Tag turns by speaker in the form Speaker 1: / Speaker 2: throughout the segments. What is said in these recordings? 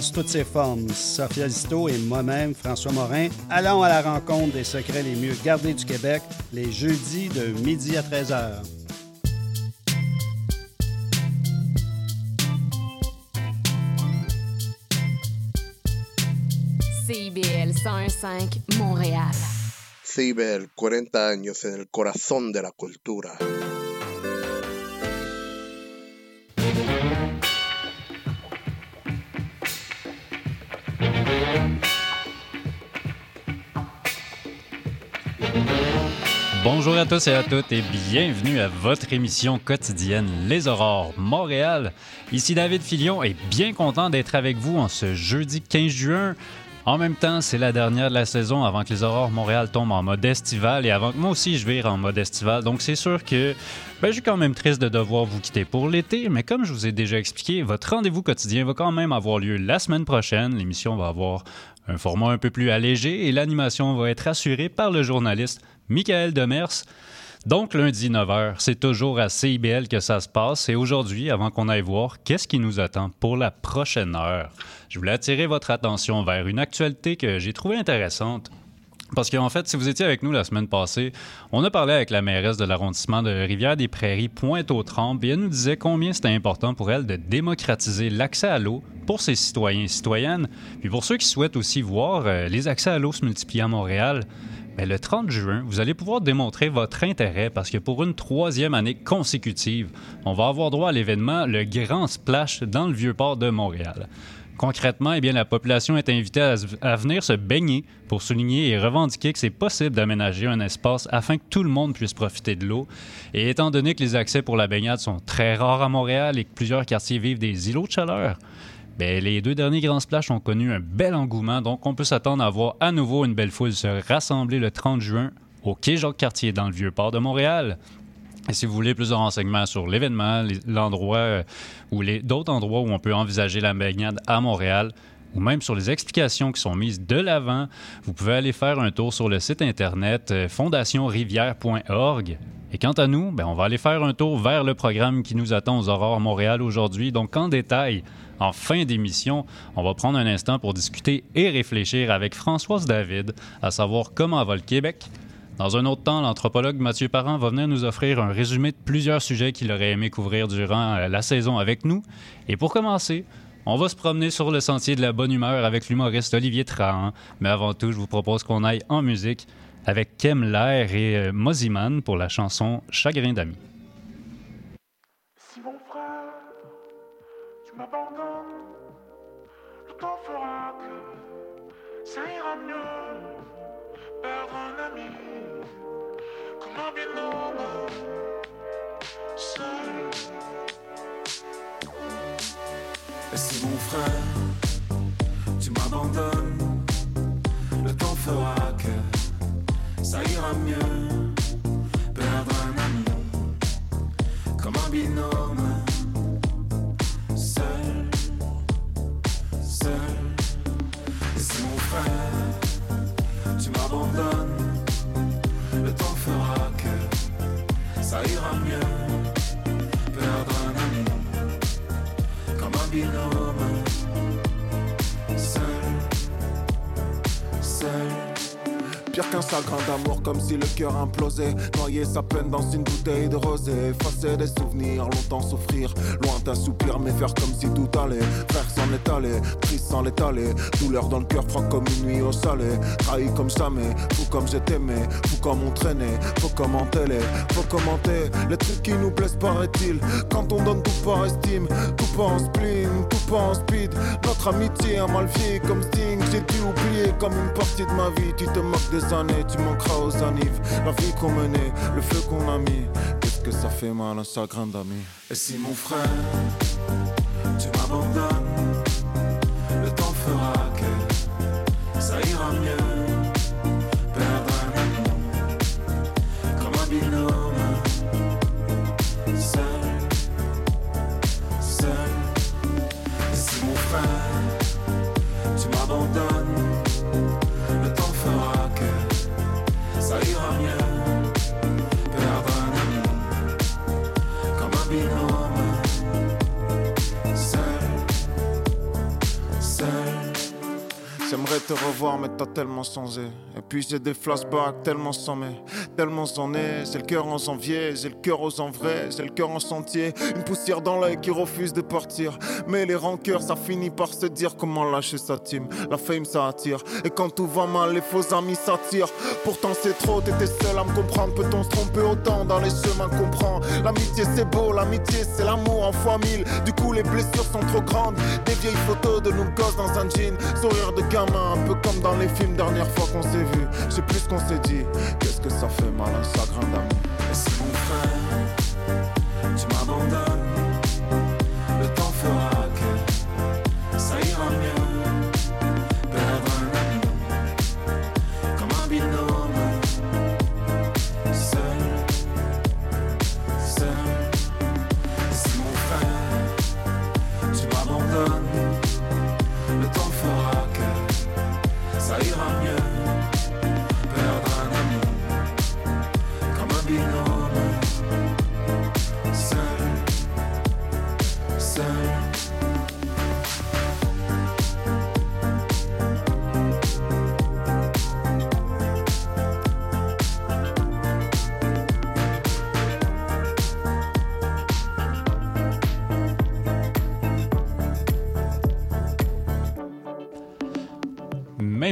Speaker 1: sous toutes ses formes. Sophia Zito et moi-même, François Morin, allons à la rencontre des secrets les mieux gardés du Québec les jeudis de midi à 13h.
Speaker 2: CIBL 101.5 Montréal.
Speaker 3: CIBL, 40 años en el corazón de la cultura.
Speaker 4: Bonjour à tous et à toutes et bienvenue à votre émission quotidienne Les Aurores Montréal. Ici David Filion et bien content d'être avec vous en ce jeudi 15 juin. En même temps, c'est la dernière de la saison avant que les Aurores Montréal tombent en mode estival et avant que moi aussi je vire en mode estival. Donc c'est sûr que ben, je suis quand même triste de devoir vous quitter pour l'été, mais comme je vous ai déjà expliqué, votre rendez-vous quotidien va quand même avoir lieu la semaine prochaine. L'émission va avoir un format un peu plus allégé et l'animation va être assurée par le journaliste Michael Demers. Donc, lundi 9h, c'est toujours à CIBL que ça se passe. Et aujourd'hui, avant qu'on aille voir qu'est-ce qui nous attend pour la prochaine heure, je voulais attirer votre attention vers une actualité que j'ai trouvée intéressante. Parce qu'en fait, si vous étiez avec nous la semaine passée, on a parlé avec la mairesse de l'arrondissement de Rivière-des-Prairies, Pointe-aux-Trembles, et elle nous disait combien c'était important pour elle de démocratiser l'accès à l'eau pour ses citoyens et citoyennes. Puis pour ceux qui souhaitent aussi voir euh, les accès à l'eau se multiplier à Montréal, mais le 30 juin, vous allez pouvoir démontrer votre intérêt parce que pour une troisième année consécutive, on va avoir droit à l'événement Le Grand Splash dans le Vieux-Port de Montréal. Concrètement, eh bien, la population est invitée à, venir se baigner pour souligner et revendiquer que c'est possible d'aménager un espace afin que tout le monde puisse profiter de l'eau. Et étant donné que les accès pour la baignade sont très rares à Montréal et que plusieurs quartiers vivent des îlots de chaleur, Bien, les deux derniers grands splash ont connu un bel engouement, donc on peut s'attendre à voir à nouveau une belle foule se rassembler le 30 juin au quai Jacques-Cartier dans le Vieux-Port de Montréal. Et si vous voulez plus de renseignements sur l'événement, l'endroit euh, ou les d'autres endroits où on peut envisager la baignade à Montréal, ou même sur les explications qui sont mises de l'avant, vous pouvez aller faire un tour sur le site internet euh, fondationrivière.org. Et quant à nous, ben, on va aller faire un tour vers le programme qui nous attend aux Aurores Montréal aujourd'hui. Donc en détail, en fin d'émission, on va prendre un instant pour discuter et réfléchir avec Françoise David à savoir comment va le Québec. Dans un autre temps, l'anthropologue Mathieu Parent va venir nous offrir un résumé de plusieurs sujets qu'il aurait aimé couvrir durant euh, la saison avec nous. Et pour commencer, on va se promener sur le sentier de la bonne humeur avec l'humoriste Olivier Trahan. Mais avant tout, je vous propose qu'on aille en musique avec Kem Lair et euh, Moziman pour la chanson Chagrin d'amis.
Speaker 5: Si mon frère, tu m'abandonnes, le temps fera que ça ira mieux. Perdre un ami comme un binôme, seul, seul. Tu m'abandonnes, le temps fera que ça ira mieux. Perdre un ami comme un binôme. Seul, seul.
Speaker 6: Pire qu'un grain d'amour, comme si le cœur implosait. Noyer sa peine dans une bouteille de rosé. Effacer des souvenirs, longtemps souffrir. Loin d'un soupir, mais faire comme si tout allait. Frère s'en est allé, triste sans l'étaler. Douleur dans le cœur, froid comme une nuit au salé. Trahi comme jamais, fou comme j'ai aimé. Fou comme on traînait, faut commenter les. Faut commenter les trucs qui nous plaisent, paraît-il. Quand on donne tout par estime, tout pas en spleen, tout pas en speed. Notre amitié a mal vieilli comme Sting. J'ai dû oublier comme une partie de ma vie. Tu te moques des tu manqueras aux annives. La vie qu'on menait, le feu qu'on a mis. Qu'est-ce que ça fait mal, un chagrin d'amis.
Speaker 5: Et si mon frère, tu m'abandonnes, le temps fera que ça ira mieux.
Speaker 6: Te revoir, mais t'as tellement changé. Et puis j'ai des flashbacks tellement sommés, tellement sonnés. J'ai le cœur en janvier, j'ai le cœur aux en vrai, j'ai le cœur en chantier. Une poussière dans l'œil qui refuse de partir. Mais les rancœurs, ça finit par se dire comment lâcher sa team. La fame, ça attire. Et quand tout va mal, les faux amis s'attirent. Pourtant, c'est trop, t'étais seul à me comprendre. Peut-on se tromper autant dans les chemins qu'on prend? L'amitié, c'est beau, l'amitié, c'est l'amour en fois mille. Du coup, les blessures sont trop grandes. Des vieilles photos de nous gosses dans un jean. Sourire de gamin, un peu comme dans les films dernière fois qu'on s'est vu. Je sais plus qu'on s'est dit. Qu'est-ce que ça fait mal un chagrin d'amour
Speaker 5: Et si mon frère, tu m'abandonnes,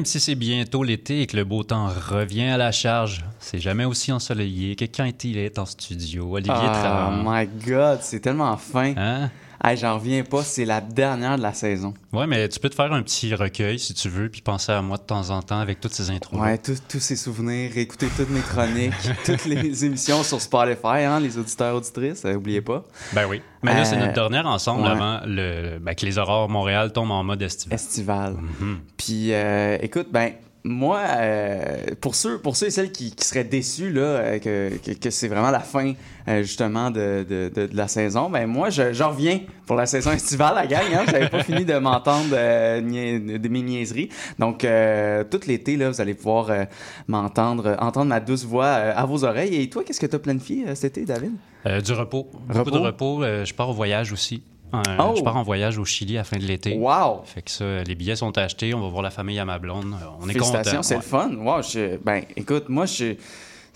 Speaker 4: Même si c'est bientôt l'été et que le beau temps revient à la charge, c'est jamais aussi ensoleillé que quand il est en studio. Olivier
Speaker 7: Oh
Speaker 4: Tram.
Speaker 7: my god, c'est tellement fin.
Speaker 4: Hein?
Speaker 7: Hey, J'en reviens pas, c'est la dernière de la saison.
Speaker 4: Ouais, mais tu peux te faire un petit recueil si tu veux, puis penser à moi de temps en temps avec toutes ces intros.
Speaker 7: Ouais, tous ces souvenirs, écouter toutes mes chroniques, toutes les émissions sur Spotify, hein, les auditeurs, auditrices, euh, oubliez pas.
Speaker 4: Ben oui. Mais là, c'est
Speaker 7: Euh,
Speaker 4: notre dernière ensemble
Speaker 7: ouais.
Speaker 4: avant le, ben, que les aurores Montréal tombent en mode estival.
Speaker 7: Estival.
Speaker 4: Mhm.
Speaker 7: Puis, euh, écoute, ben, moi, euh, pour, ceux, pour ceux et celles qui, qui seraient déçus là, euh, que, que, que c'est vraiment la fin, euh, justement, de, de, de, de la saison, ben, moi, je, j'en reviens pour la saison estivale, la gang. Hein, J'avais pas fini de m'entendre euh, de mes niaiseries. Donc, euh, tout l'été, là, vous allez pouvoir euh, m'entendre, entendre ma douce voix euh, à vos oreilles. Et toi, qu'est-ce que tu as planifié euh, cet été, David?
Speaker 4: Euh, du repos. Beaucoup
Speaker 7: Repos?
Speaker 4: de repos. Euh, je pars au voyage aussi. Euh,
Speaker 7: Oh!
Speaker 4: Je pars en voyage au Chili à la fin de l'été.
Speaker 7: Wow!
Speaker 4: Fait que ça, les billets sont achetés. On va voir la famille à ma blonde. Euh, On est
Speaker 7: Félicitations,
Speaker 4: content.
Speaker 7: c'est le fun. Wow, je- ben, écoute, moi, je,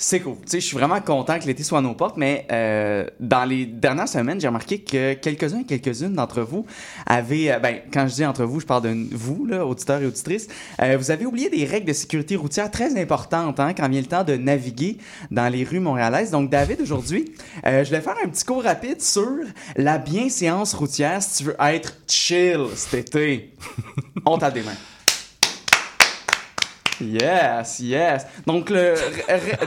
Speaker 7: c'est cool. Tu sais, je suis vraiment content que l'été soit à nos portes, mais euh, dans les dernières semaines, j'ai remarqué que quelques-uns et quelques-unes d'entre vous avaient, euh, ben, quand je dis entre vous, je parle de vous, là, auditeurs et auditrices, euh, vous avez oublié des règles de sécurité routière très importantes hein, quand vient le temps de naviguer dans les rues montréalaises. Donc, David, aujourd'hui, euh, je vais faire un petit cours rapide sur la bienséance routière si tu veux être chill cet été. On t'a des mains. Yes, yes. Donc, le,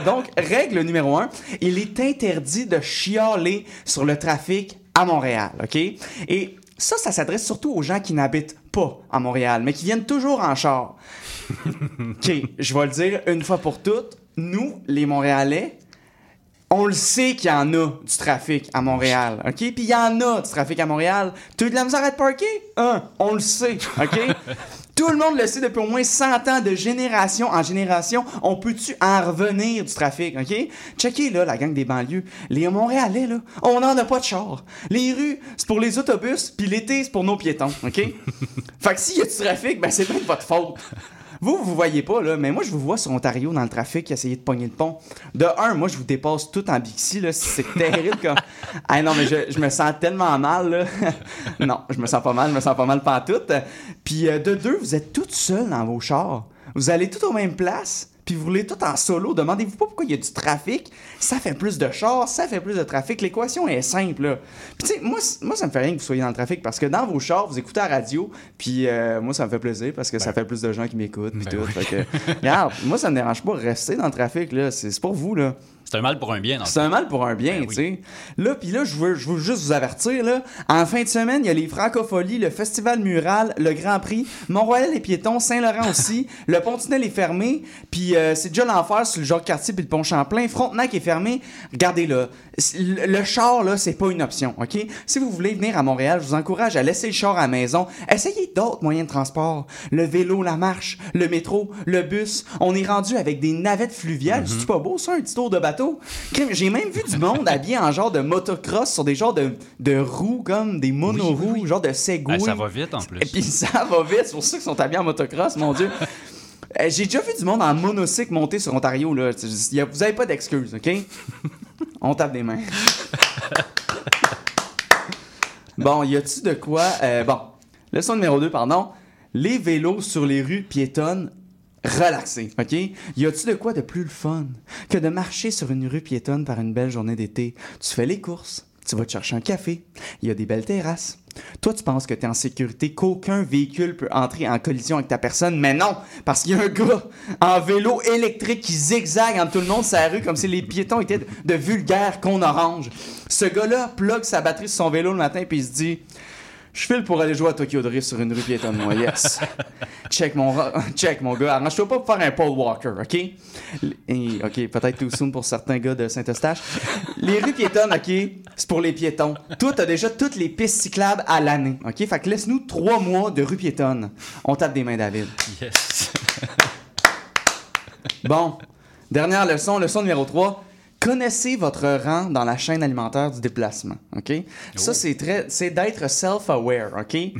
Speaker 7: donc, règle numéro un, il est interdit de chialer sur le trafic à Montréal, OK? Et ça, ça s'adresse surtout aux gens qui n'habitent pas à Montréal, mais qui viennent toujours en char. OK, je vais le dire une fois pour toutes. Nous, les Montréalais, on le sait qu'il y en a du trafic à Montréal, OK? Puis il y en a du trafic à Montréal. Tu as de la misère à te parker? Hein, on le sait, OK? Tout le monde le sait depuis au moins 100 ans, de génération en génération. On peut-tu en revenir du trafic, OK? Checkez, là, la gang des banlieues. Les Montréalais, là, on n'en a pas de char. Les rues, c'est pour les autobus, puis l'été, c'est pour nos piétons, OK? fait que s'il y a du trafic, ben c'est bien de votre faute. Vous, vous voyez pas, là, mais moi, je vous vois sur Ontario dans le trafic essayer de pogner le pont. De un, moi, je vous dépasse tout en Bixi, là. C'est terrible comme. Ah non, mais je, je me sens tellement mal, là. non, je me sens pas mal, je me sens pas mal pantoute. Puis euh, de deux, vous êtes toutes seules dans vos chars. Vous allez toutes aux mêmes places. Puis vous roulez tout en solo. Demandez-vous pas pourquoi il y a du trafic. Ça fait plus de chars, ça fait plus de trafic. L'équation est simple. Là. Puis tu sais, moi, moi, ça me fait rien que vous soyez dans le trafic parce que dans vos chars, vous écoutez la radio. Puis euh, moi, ça me fait plaisir parce que ça fait plus de gens qui m'écoutent. Puis
Speaker 4: Ben
Speaker 7: tout.
Speaker 4: oui.
Speaker 7: Fait que, regarde, moi, ça me dérange pas. Rester dans le trafic, là. C'est pour vous, là.
Speaker 4: C'est un mal pour un bien.
Speaker 7: C'est un mal pour un bien,
Speaker 4: Ben
Speaker 7: tu
Speaker 4: oui.
Speaker 7: sais. Là, puis là, je veux, je veux juste vous avertir, là. En fin de semaine, il y a les Francopholies, le Festival Mural, le Grand Prix, Mont-Royal les piétons, Saint-Laurent aussi. le Pont-Tunnel est fermé, puis euh, c'est déjà l'enfer sur le Jacques-Cartier puis le Pont-Champlain. Frontenac est fermé. Regardez, là, le le char, là, c'est pas une option, OK? Si vous voulez venir à Montréal, je vous encourage à laisser le char à la maison. Essayez d'autres moyens de transport. Le vélo, la marche, le métro, le bus. On est rendu avec des navettes fluviales. C'est pas beau, ça, un petit tour de bateau? Bateau. J'ai même vu du monde habillé en genre de motocross sur des genres de, de roues comme des monoroues, genre de Segway.
Speaker 4: Ça va vite en plus.
Speaker 7: Et puis ça va vite, c'est pour ça qu'ils sont habillés en motocross, mon Dieu. Euh, J'ai déjà vu du monde en monocycle monter sur Ontario, là. Vous avez pas d'excuses, OK? On tape des mains. bon, y a-tu de quoi? euh, bon, leçon numéro 2, pardon. Les vélos sur les rues piétonnes relaxés, OK? Y a-tu de quoi de plus le fun que de marcher sur une rue piétonne par une belle journée d'été? Tu fais les courses, tu vas te chercher un café, il y a des belles terrasses. Toi, tu penses que tu es en sécurité, qu'aucun véhicule peut entrer en collision avec ta personne, mais non, parce qu'il y a un gars en vélo électrique qui zigzague entre tout le monde sur la rue comme si les piétons étaient de, vulgaires cons orange. Ce gars-là plug sa batterie sur son vélo le matin puis il se dit je file pour aller jouer à Tokyo Drift sur une rue piétonne, moi, yes. check, mon, check, mon gars. Arrange-toi pas pour faire un Paul Walker, OK? Et, OK, peut-être too soon pour certains gars de Saint-Eustache. Les rues piétonnes, OK, c'est pour les piétons. Toi, t'as déjà toutes les pistes cyclables à l'année, OK? Fait que laisse-nous trois mois de rue piétonne. On tape des mains, David.
Speaker 4: Yes.
Speaker 7: Bon, dernière leçon, leçon numéro 3. Connaissez votre rang dans la chaîne alimentaire du déplacement, OK? Ça, c'est très... C'est d'être self-aware, OK?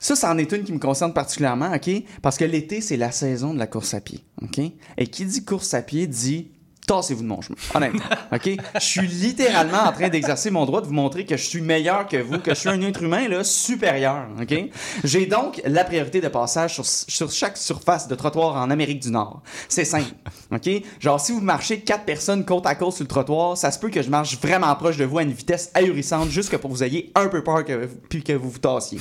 Speaker 7: Ça, c'en est une qui me concerne particulièrement, OK? Parce que l'été, c'est la saison de la course à pied, OK? Et qui dit course à pied dit tassez-vous de mon chemin, honnêtement, OK? Je suis littéralement en train d'exercer mon droit de vous montrer que je suis meilleur que vous, que je suis un être humain, là, supérieur, OK? J'ai donc la priorité de passage sur, sur chaque surface de trottoir en Amérique du Nord. C'est simple, OK? Genre, si vous marchez quatre personnes côte à côte sur le trottoir, ça se peut que je marche vraiment proche de vous à une vitesse ahurissante juste que pour que vous ayez un peu peur que, puis que vous vous tassiez.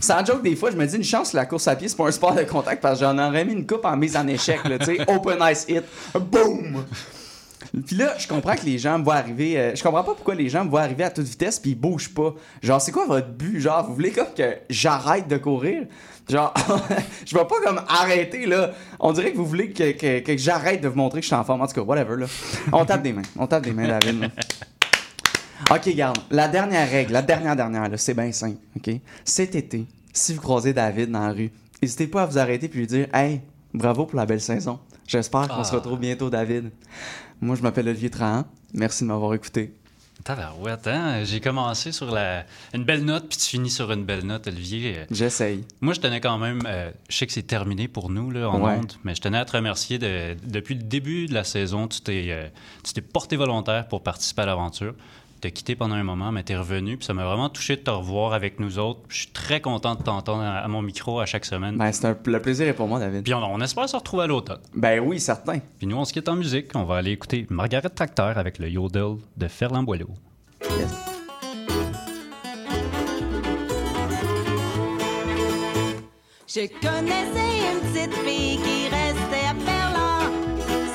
Speaker 7: Sans joke, des fois, je me dis une chance la course à pied, c'est pas un sport de contact parce que j'en aurais mis une coupe en mise en échec, là, tu sais, open ice hit, boom! Puis là, je comprends que les gens me voient arriver. euh, je comprends pas pourquoi les gens me voient arriver à toute vitesse puis ils bougent pas. Genre, c'est quoi votre but? Genre, vous voulez comme que j'arrête de courir? Genre, je vais pas comme arrêter là. On dirait que vous voulez que, que- que j'arrête de vous montrer que je suis en forme. En tout cas, whatever là. On tape des mains. On tape des mains, David. là. Ok, garde. La dernière règle, la dernière dernière, là, c'est bien simple. Ok? Cet été, si vous croisez David dans la rue, n'hésitez pas à vous arrêter puis lui dire, hey, bravo pour la belle saison. J'espère qu'on se
Speaker 4: Ah.
Speaker 7: retrouve bientôt, David. Moi, je m'appelle Olivier Trahan. Merci de m'avoir écouté.
Speaker 4: Tabarouette, hein? J'ai commencé sur la... une belle note, puis tu finis sur une belle note, Olivier.
Speaker 7: J'essaye.
Speaker 4: Moi, je tenais quand même. euh, je sais que c'est terminé pour nous là, en
Speaker 7: Ouais.
Speaker 4: mais je tenais à te remercier. De, depuis le début de la saison, tu t'es, euh, tu t'es porté volontaire pour participer à l'aventure. Quitté pendant un moment, mais tu es revenu. Puis ça m'a vraiment touché de te revoir avec nous autres. Je suis très content de t'entendre à, à mon micro à chaque semaine.
Speaker 7: Ben, c'est un... le plaisir est pour moi, David.
Speaker 4: Puis on, on espère se retrouver à l'automne.
Speaker 7: Ben oui, certain.
Speaker 4: Puis nous, on se quitte en musique. On va aller écouter Margaret Tracteur avec le Yodel de Ferland Boileau.
Speaker 7: Yes.
Speaker 8: Je connaissais une petite fille qui restait à Berlin.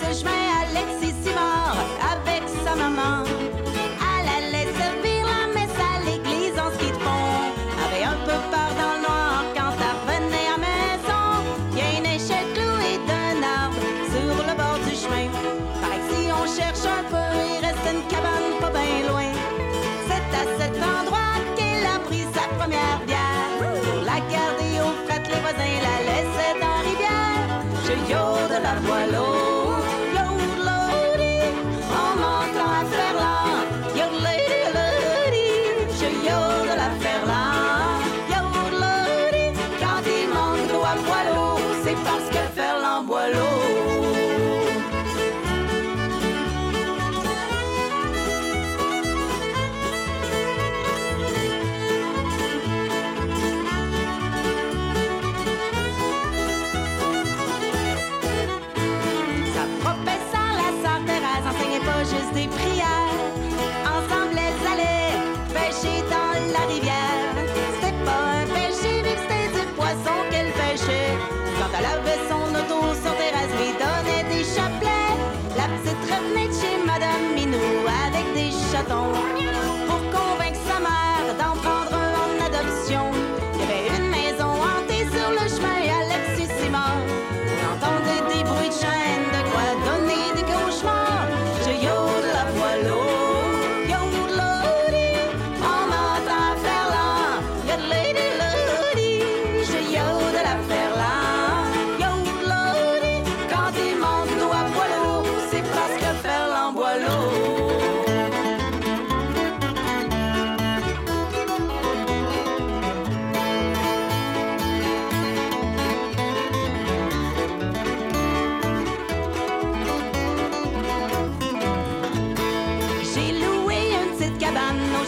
Speaker 8: Ce chemin Alexis Simard avec sa maman.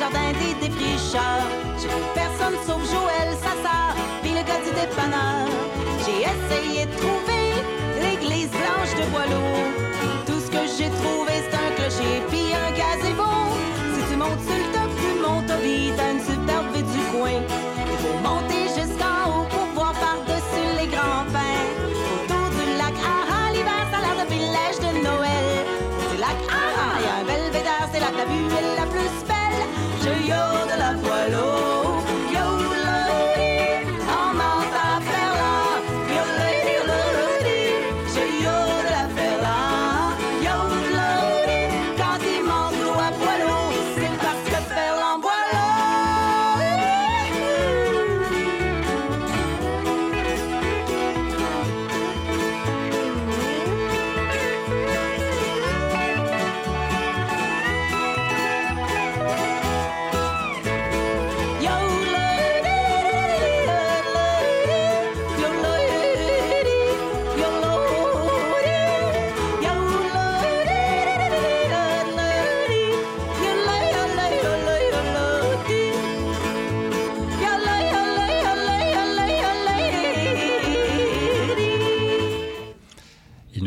Speaker 8: Accrocheur. J'ai vu personne sauf Joël, sa sœur, puis le gars du dépanneur. J'ai essayé de trouver l'église blanche de Boileau. Tout ce que j'ai trouvé, c'est un clocher puis un gazebo.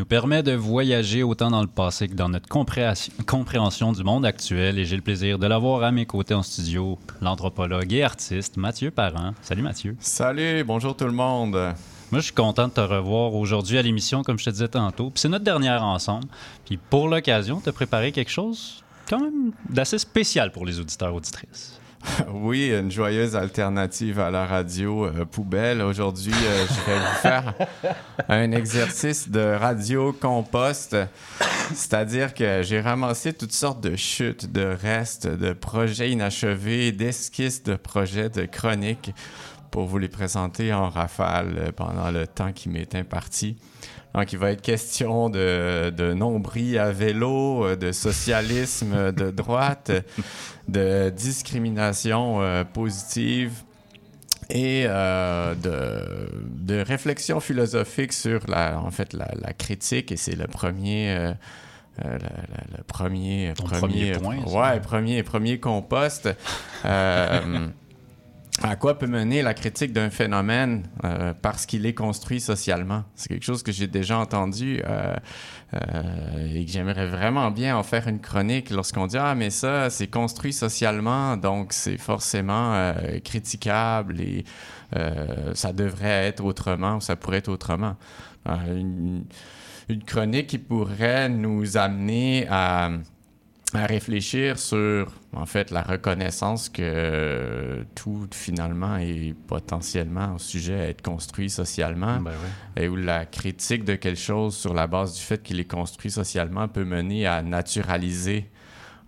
Speaker 4: Nous permet de voyager autant dans le passé que dans notre compréhension, compréhension du monde actuel et j'ai le plaisir de l'avoir à mes côtés en studio, l'anthropologue et artiste Mathieu Parent. Salut Mathieu.
Speaker 9: Salut, bonjour tout le monde.
Speaker 4: Moi, je suis content de te revoir aujourd'hui à l'émission, comme je te disais tantôt. Puis c'est notre dernière ensemble. Puis pour l'occasion, tu as préparé quelque chose quand même d'assez spécial pour les auditeurs auditrices.
Speaker 9: Oui, une joyeuse alternative à la radio euh, poubelle. Aujourd'hui, euh, je vais vous faire un exercice de radio compost. C'est-à-dire que j'ai ramassé toutes sortes de chutes, de restes, de projets inachevés, d'esquisses de projets, de chroniques pour vous les présenter en rafale euh, pendant le temps qui m'est imparti. Donc, il va être question de, de nombril à vélo, euh, de socialisme de droite, de discrimination euh, positive et euh, de, de réflexion philosophique sur la, en fait, la, la critique. Et c'est le premier... euh, euh, le, premier,
Speaker 4: premier point,
Speaker 9: ouais, premier, premier compost. Euh, à quoi peut mener la critique d'un phénomène euh, parce qu'il est construit socialement? C'est quelque chose que j'ai déjà entendu euh, euh, et que j'aimerais vraiment bien en faire une chronique lorsqu'on dit Ah, mais ça, c'est construit socialement, donc c'est forcément euh, critiquable et euh, ça devrait être autrement ou ça pourrait être autrement. Euh, une, une chronique qui pourrait nous amener à à réfléchir sur, en fait, la reconnaissance que tout, finalement, est potentiellement au sujet à être construit socialement
Speaker 4: Ben
Speaker 9: et où la critique de quelque chose sur la base du fait qu'il est construit socialement peut mener à naturaliser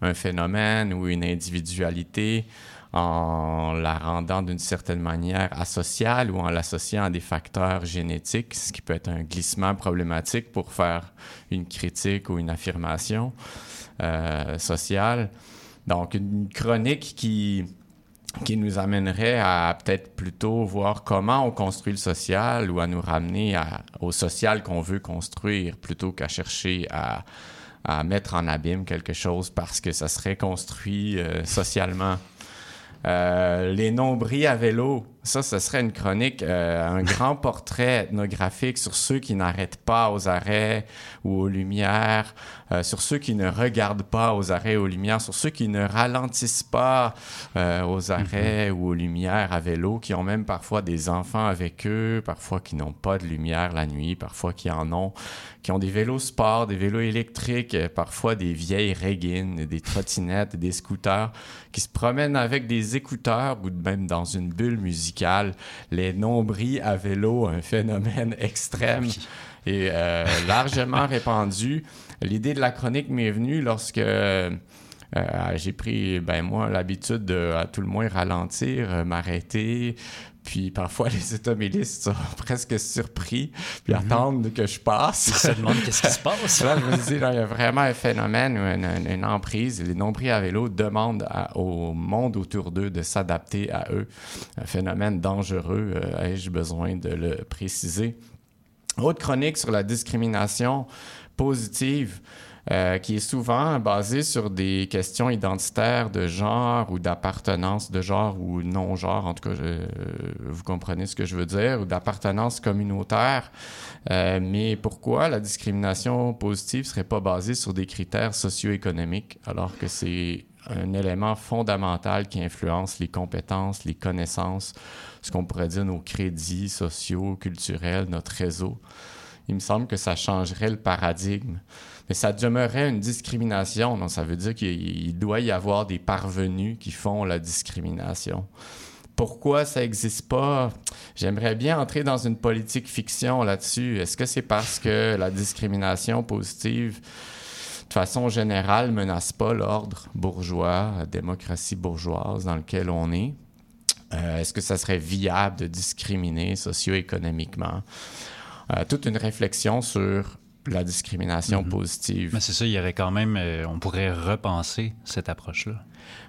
Speaker 9: un phénomène ou une individualité en la rendant d'une certaine manière asociale ou en l'associant à des facteurs génétiques, ce qui peut être un glissement problématique pour faire une critique ou une affirmation sociale. Donc, une chronique qui, qui nous amènerait à peut-être plutôt voir comment on construit le social ou à nous ramener au social qu'on veut construire plutôt qu'à chercher à, à mettre en abîme quelque chose parce que ça serait construit euh, socialement. Euh, les nombris à vélo, ça, ce serait une chronique, euh, un grand portrait ethnographique sur ceux qui n'arrêtent pas aux arrêts ou aux lumières, euh, sur ceux qui ne regardent pas aux arrêts ou aux lumières, sur ceux qui ne ralentissent pas euh, aux arrêts ou aux lumières à vélo, qui ont même parfois des enfants avec eux, parfois qui n'ont pas de lumière la nuit, parfois qui en ont, qui ont des vélos sport, des vélos électriques, parfois des vieilles régines, des trottinettes, des scooters, qui se promènent avec des écouteurs ou même dans une bulle musicale. Les nombris à vélo, un phénomène extrême et euh, largement répandu. L'idée de la chronique m'est venue lorsque euh, j'ai pris, ben moi, l'habitude de, à tout le moins, ralentir, euh, m'arrêter. Puis parfois, les automobilistes sont presque surpris, puis attendent que je passe.
Speaker 4: Ils se demandent qu'est-ce qui se passe.
Speaker 9: Là, je me dis, là, il y a vraiment un phénomène, ou une, une- emprise. Les nombris à vélo demandent à- au monde autour d'eux de s'adapter à eux. Un phénomène dangereux, euh, ai-je besoin de le préciser? Autre chronique sur la discrimination positive. Euh, qui est souvent basé sur des questions identitaires de genre ou d'appartenance de genre ou non-genre, en tout cas, vous comprenez ce que je veux dire, ou d'appartenance communautaire. Euh, mais pourquoi la discrimination positive serait pas basée sur des critères socio-économiques alors que c'est un élément fondamental qui influence les compétences, les connaissances, ce qu'on pourrait dire nos crédits sociaux, culturels, notre réseau? Il me semble que ça changerait le paradigme. Mais ça demeurait une discrimination, donc ça veut dire qu'il il doit y avoir des parvenus qui font la discrimination. Pourquoi ça n'existe pas? J'aimerais bien entrer dans une politique fiction là-dessus. Est-ce que c'est parce que la discrimination positive, de façon générale, menace pas l'ordre bourgeois, la démocratie bourgeoise dans lequel on est? Euh, Est-ce que ça serait viable de discriminer socio-économiquement? Euh, toute une réflexion sur la discrimination positive.
Speaker 4: Mais c'est ça, il y aurait quand même. euh, on pourrait repenser cette approche-là.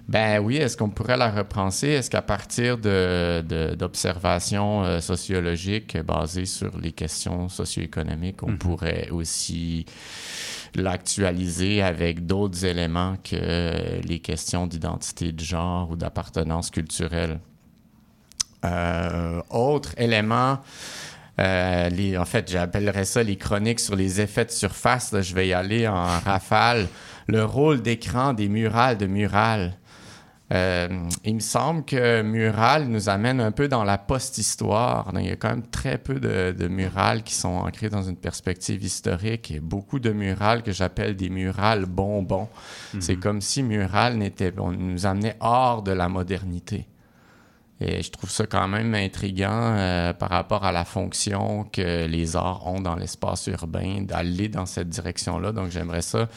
Speaker 9: Ben oui, est-ce qu'on pourrait la repenser? Est-ce qu'à partir de, de- d'observations euh, sociologiques basées sur les questions socio-économiques, on pourrait aussi l'actualiser avec d'autres éléments que euh, les questions d'identité de genre ou d'appartenance culturelle? Euh, autre élément, euh, les, en fait, j'appellerais ça les chroniques sur les effets de surface. là, je vais y aller en rafale. Le rôle d'écran des murales de Mural. Euh, il me semble que Mural nous amène un peu dans la post-histoire. Il y a quand même très peu de, de murales qui sont ancrées dans une perspective historique et beaucoup de murales que j'appelle des murales bonbons. C'est comme si Mural n'était, on nous amenait hors de la modernité. Et je trouve ça quand même intriguant euh, par rapport à la fonction que les arts ont dans l'espace urbain, d'aller dans cette direction-là. Donc j'aimerais ça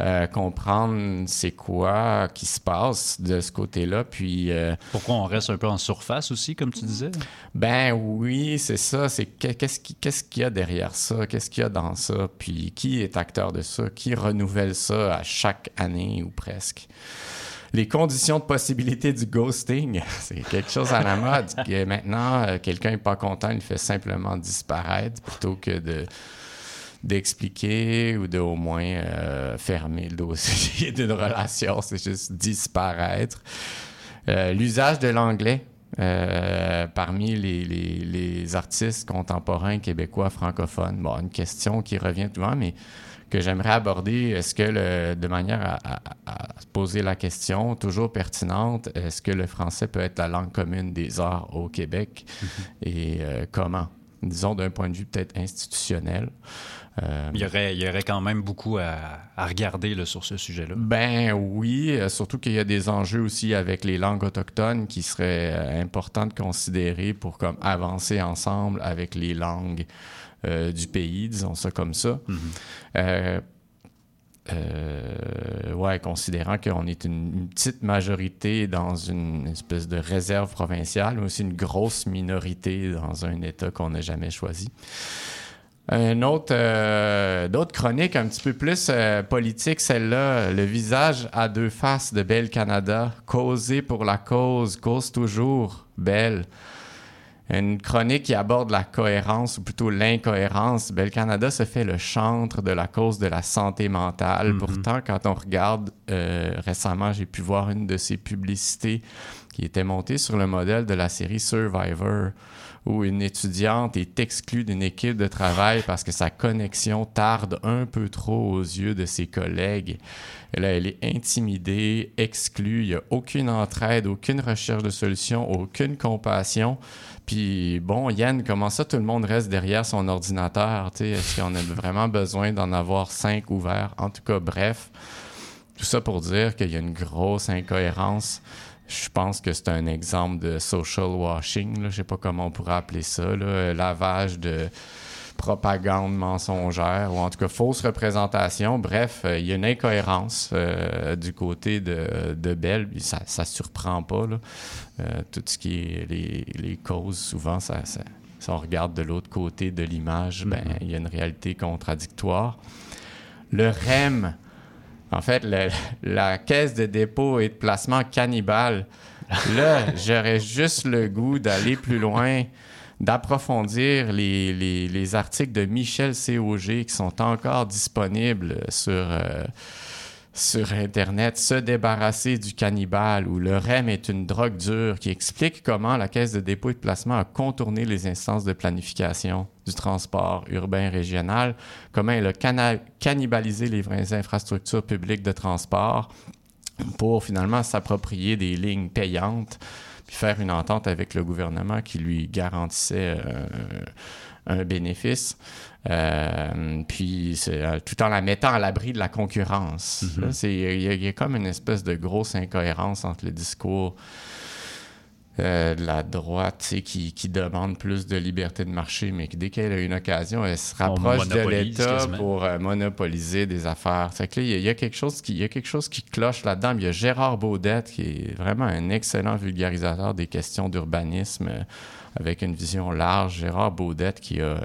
Speaker 9: euh, comprendre c'est quoi qui se passe de ce côté-là. Puis euh,
Speaker 4: Pourquoi on reste un peu en surface aussi, comme tu disais?
Speaker 9: ben oui, c'est ça. C'est que- qu'est-ce qui- qu'est-ce qu'il y a derrière ça? Qu'est-ce qu'il y a dans ça? Puis qui est acteur de ça? Qui renouvelle ça à chaque année ou presque? Les conditions de possibilité du ghosting, c'est quelque chose à la mode. Maintenant, euh, quelqu'un n'est pas content, il fait simplement disparaître plutôt que de d'expliquer ou de au moins euh, fermer le dossier d'une relation. C'est juste disparaître. Euh, L'usage de l'anglais parmi les- les artistes contemporains québécois francophones. Bon, une question qui revient souvent, mais que j'aimerais aborder. Est-ce que, le- de manière à, à- à se poser la question, toujours pertinente, est-ce que le français peut être la langue commune des arts au Québec? Et euh, comment? Disons d'un point de vue peut-être institutionnel. Euh,
Speaker 4: Il y aurait, il y aurait quand même beaucoup à, à regarder là, sur ce sujet-là.
Speaker 9: ben oui, euh, surtout qu'il y a des enjeux aussi avec les langues autochtones qui seraient euh, importants de considérer pour comme avancer ensemble avec les langues euh, du pays, disons ça comme ça. Euh, euh, ouais, considérant qu'on est une, une petite majorité dans une espèce de réserve provinciale, mais aussi une grosse minorité dans un État qu'on n'a jamais choisi. Un autre, euh, d'autres chroniques un petit peu plus euh, politiques, celle-là, le visage à deux faces de Belle Canada, causer pour la cause, cause toujours, Belle. Une chronique qui aborde la cohérence, ou plutôt l'incohérence. Belle Canada se fait le chantre de la cause de la santé mentale. Pourtant, quand on regarde, euh, récemment, j'ai pu voir une de ses publicités qui était montée sur le modèle de la série Survivor, où une étudiante est exclue d'une équipe de travail parce que sa connexion tarde un peu trop aux yeux de ses collègues. Et là, elle est intimidée, exclue, il n'y a aucune entraide, aucune recherche de solution, aucune compassion. Puis bon, Yann, comment ça tout le monde reste derrière son ordinateur? Est-ce qu'on a vraiment besoin d'en avoir cinq ouverts? En tout cas, bref, tout ça pour dire qu'il y a une grosse incohérence. Je pense que c'est un exemple de social washing. Je sais pas comment on pourrait appeler ça. là. Lavage de propagande mensongère ou en tout cas fausse représentation. Bref, euh, il y a une incohérence euh, du côté de, de Bell. Ça ne surprend pas. là. Euh, tout ce qui est les, les causes, souvent, ça, ça- si on regarde de l'autre côté de l'image, ben, il y a une réalité contradictoire. Le REM, en fait, le- la caisse de dépôt et de placement cannibale, là, j'aurais juste le goût d'aller plus loin d'approfondir les, les- les articles de Michel COG qui sont encore disponibles sur, euh, sur Internet, Se débarrasser du cannibale ou Le REM est une drogue dure, qui explique comment la Caisse de dépôt et de placement a contourné les instances de planification du transport urbain régional, comment elle a cannibalisé les vraies infrastructures publiques de transport pour finalement s'approprier des lignes payantes puis faire une entente avec le gouvernement qui lui garantissait euh, un bénéfice, euh, puis euh, tout en la mettant à l'abri de la concurrence.
Speaker 4: Mhm.
Speaker 9: C'est- Il y, y a comme une espèce de grosse incohérence entre le discours euh, la droite qui, qui demande plus de liberté de marché, mais qui, dès qu'elle a une occasion, elle se rapproche de l'État pour euh, monopoliser des affaires. C'est que là, il y, a- il y a quelque chose qui, il y a quelque chose qui cloche là-dedans. Il y a Gérard Baudette qui est vraiment un excellent vulgarisateur des questions d'urbanisme euh, avec une vision large. Gérard Baudette qui a euh,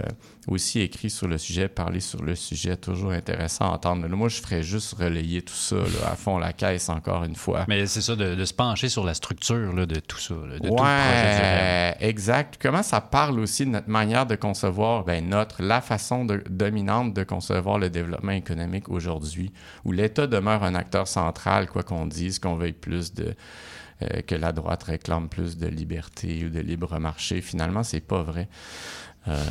Speaker 9: aussi écrit sur le sujet, parlé sur le sujet, toujours intéressant à entendre. Moi, je ferais juste relayer tout ça là, à fond la caisse encore une fois.
Speaker 4: Mais c'est ça, de, de se pencher sur la structure là, de tout ça, là, de tout le projet.
Speaker 9: Ouais, exact. Comment ça parle aussi de notre manière de concevoir, ben notre, la façon de- dominante de concevoir le développement économique aujourd'hui, où l'État demeure un acteur central, quoi qu'on dise, qu'on veuille plus de euh, que la droite réclame plus de liberté ou de libre marché. Finalement, c'est pas vrai. Euh,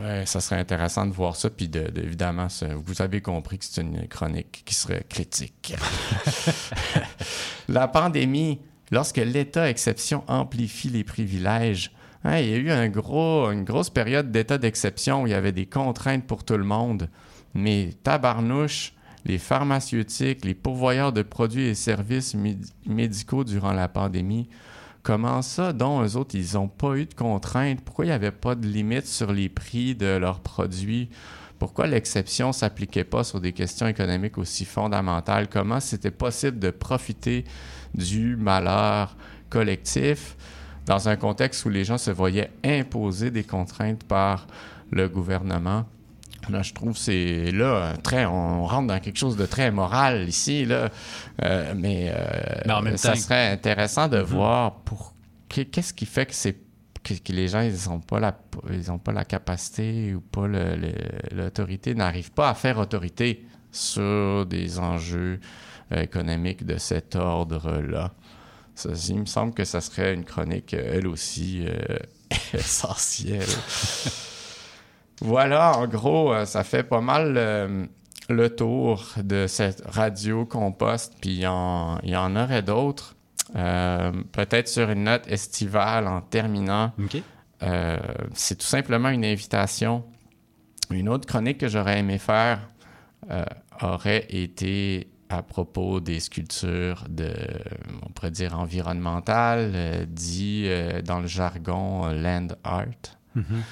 Speaker 9: ouais, ça serait intéressant de voir ça, puis de, de- évidemment, ça- vous avez compris que c'est une chronique qui serait critique. La pandémie, lorsque l'État exception amplifie les privilèges, hein, il y a eu un gros, une grosse période d'état d'exception où il y avait des contraintes pour tout le monde. Mais tabarnouche, les pharmaceutiques, les pourvoyeurs de produits et services médi- médicaux durant la pandémie, comment ça, dont eux autres, ils n'ont pas eu de contraintes? Pourquoi il n'y avait pas de limite sur les prix de leurs produits? Pourquoi l'exception ne s'appliquait pas sur des questions économiques aussi fondamentales? Comment c'était possible de profiter du malheur collectif dans un contexte où les gens se voyaient imposer des contraintes par le gouvernement? Là, je trouve que c'est là très on rentre dans quelque chose de très moral ici là, Euh, mais, euh,
Speaker 4: Mais en même
Speaker 9: ça
Speaker 4: temps-
Speaker 9: serait intéressant de
Speaker 4: Mhm.
Speaker 9: voir pour qu'est- qu'est-ce qui fait que c'est que, les gens ils ont pas la ils ont pas la capacité ou pas l'autorité n'arrivent pas à faire autorité sur des enjeux euh, économiques de cet ordre là. Ça, il me semble que ça serait une chronique euh, elle aussi euh, essentielle. Voilà, en gros, euh, ça fait pas mal euh, le tour de cette radio compost, puis il y en, il y en aurait d'autres. Euh, Peut-être sur une note estivale en terminant. Euh, c'est tout simplement une invitation. Une autre chronique que j'aurais aimé faire aurait été à propos des sculptures de, on pourrait dire, environnementales, dit dans le jargon land art.
Speaker 4: Mhm.
Speaker 9: Euh,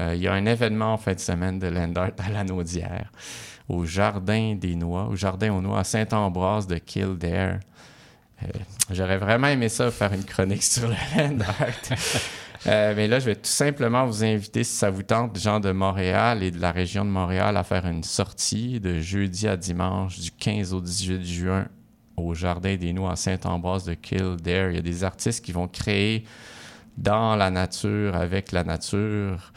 Speaker 9: il y a un événement en fin de semaine de Land Art à la Naudière, au Jardin des Noix, au Jardin aux Noix, à Saint-Ambroise de Kildare. Euh, J'aurais vraiment aimé ça, faire une chronique sur le Land Art. Euh, mais là, je vais tout simplement vous inviter, si ça vous tente, gens de Montréal et de la région de Montréal, à faire une sortie de jeudi à dimanche, du 15 au 18 juin, au Jardin des Noix à Saint-Ambroise de Kildare. Il y a des artistes qui vont créer dans la nature, avec la nature,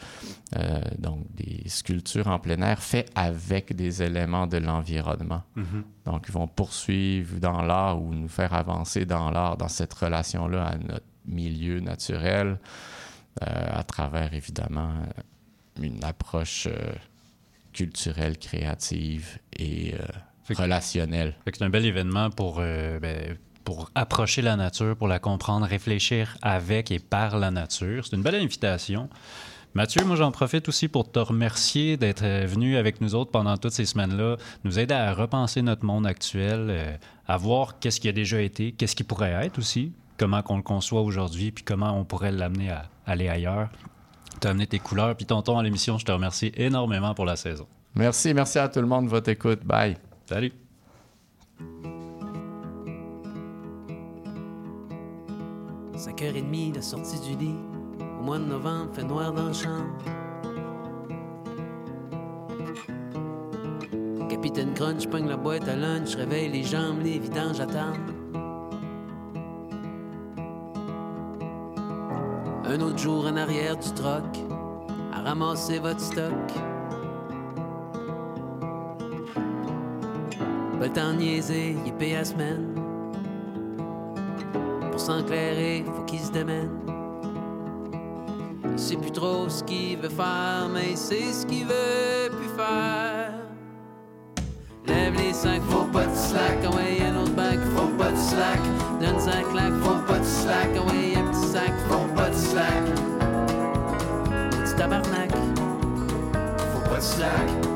Speaker 9: euh, donc des sculptures en plein air faites avec des éléments de l'environnement.
Speaker 4: Mhm.
Speaker 9: Donc, ils vont poursuivre dans l'art ou nous faire avancer dans l'art, dans cette relation-là à notre milieu naturel, euh, à travers évidemment une approche euh, culturelle, créative et relationnelle.
Speaker 4: C'est un bel événement pour, ben, pour approcher la nature, pour la comprendre, réfléchir avec et par la nature. C'est une belle invitation. Mathieu, moi j'en profite aussi pour te remercier d'être euh, venu avec nous autres pendant toutes ces semaines-là, nous aider à repenser notre monde actuel, euh, à voir qu'est-ce qui a déjà été, qu'est-ce qui pourrait être aussi, comment qu'on le conçoit aujourd'hui, puis comment on pourrait l'amener à aller ailleurs. Tu as amené tes couleurs, puis ton ton à l'émission, je te remercie énormément pour la saison.
Speaker 9: Merci, merci à tout le monde de votre écoute. Bye.
Speaker 4: Salut!
Speaker 10: 5h30, la sortie du lit. Au mois de novembre, fait noir dans la chambre. Capitaine Crunch pogne la boîte à lunch, réveille les jambes, les vidanges attendent. Un autre jour en arrière du troc, à ramasser votre stock. Pas le temps de il à semaine. S'enclairer, faut qu'il se démène. Il sait plus trop ce qu'il veut faire, mais il sait ce qu'il veut plus faire. Lève les sacs, faut pas de slack. Ouais, un autre bac, faut pas de slack. Donne sa claque, faut pas de slack. Ouais, un petit sac, faut pas de slack. Petit tabarnak, faut pas de slack.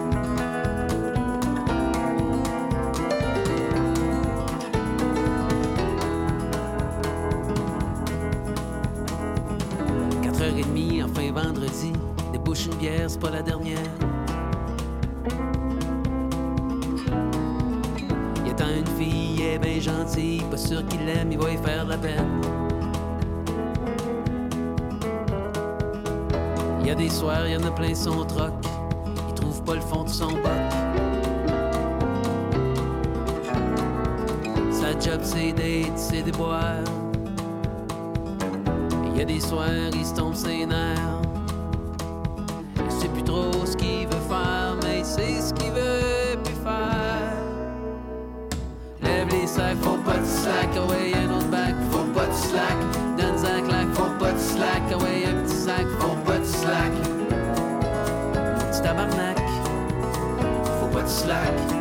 Speaker 10: Bière, c'est pas la dernière. Il attend une fille, elle est bien gentille. Pas sûr qu'il l'aime, il va y faire la peine. Il y a des soirs, il y en a plein son troc. Il trouve pas le fond de son boc. Sa job, c'est d'être, c'est de boire. Il y a des soirs, il se tombe ses nerfs. Slack. Donne un claque, faut pas de slack, ah ouais, un petit sac, faut pas de slack. Petit tabarnak, faut pas de slack.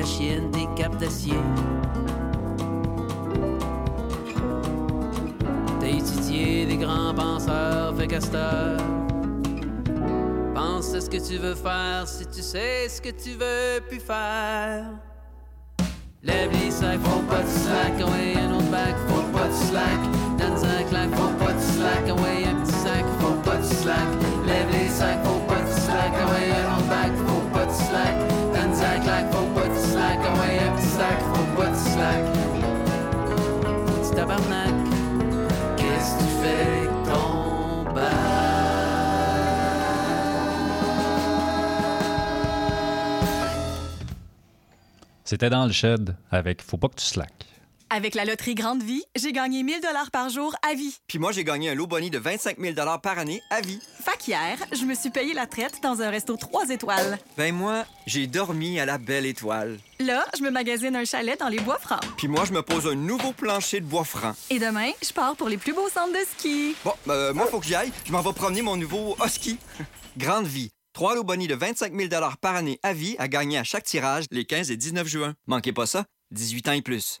Speaker 10: Ta chienne des capes d'acier. T'as étudié des grands penseurs, fait heure, Pense à ce que tu veux faire si tu sais ce que tu veux plus faire. Lève les sacs, faut pas de slack, ouais, un autre bac, faut pas de slack. Donne un claque, faut pas de slack, ouais, un petit sac, faut pas de slack. Lève les sacs, faut
Speaker 4: C'était dans le shed avec Faut pas que tu slack.
Speaker 11: Avec la loterie Grande Vie, j'ai gagné 1000 dollars par jour à vie.
Speaker 12: Puis moi, j'ai gagné un lot boni de 25 000 par année à vie.
Speaker 11: Fait qu'hier, je me suis payé la traite dans un resto 3 étoiles.
Speaker 12: Ben moi, j'ai dormi à la belle étoile.
Speaker 11: Là, je me magasine un chalet dans les bois francs.
Speaker 12: Puis moi, je me pose un nouveau plancher de bois franc.
Speaker 11: Et demain, je pars pour les plus beaux centres de ski.
Speaker 12: Bon, ben, moi, faut que j'y aille. Je m'en vais promener mon nouveau husky. Grande vie. Trois lots de 25 000 par année à vie à gagner à chaque tirage les 15 et 19 juin. Manquez pas ça, 18 ans et plus.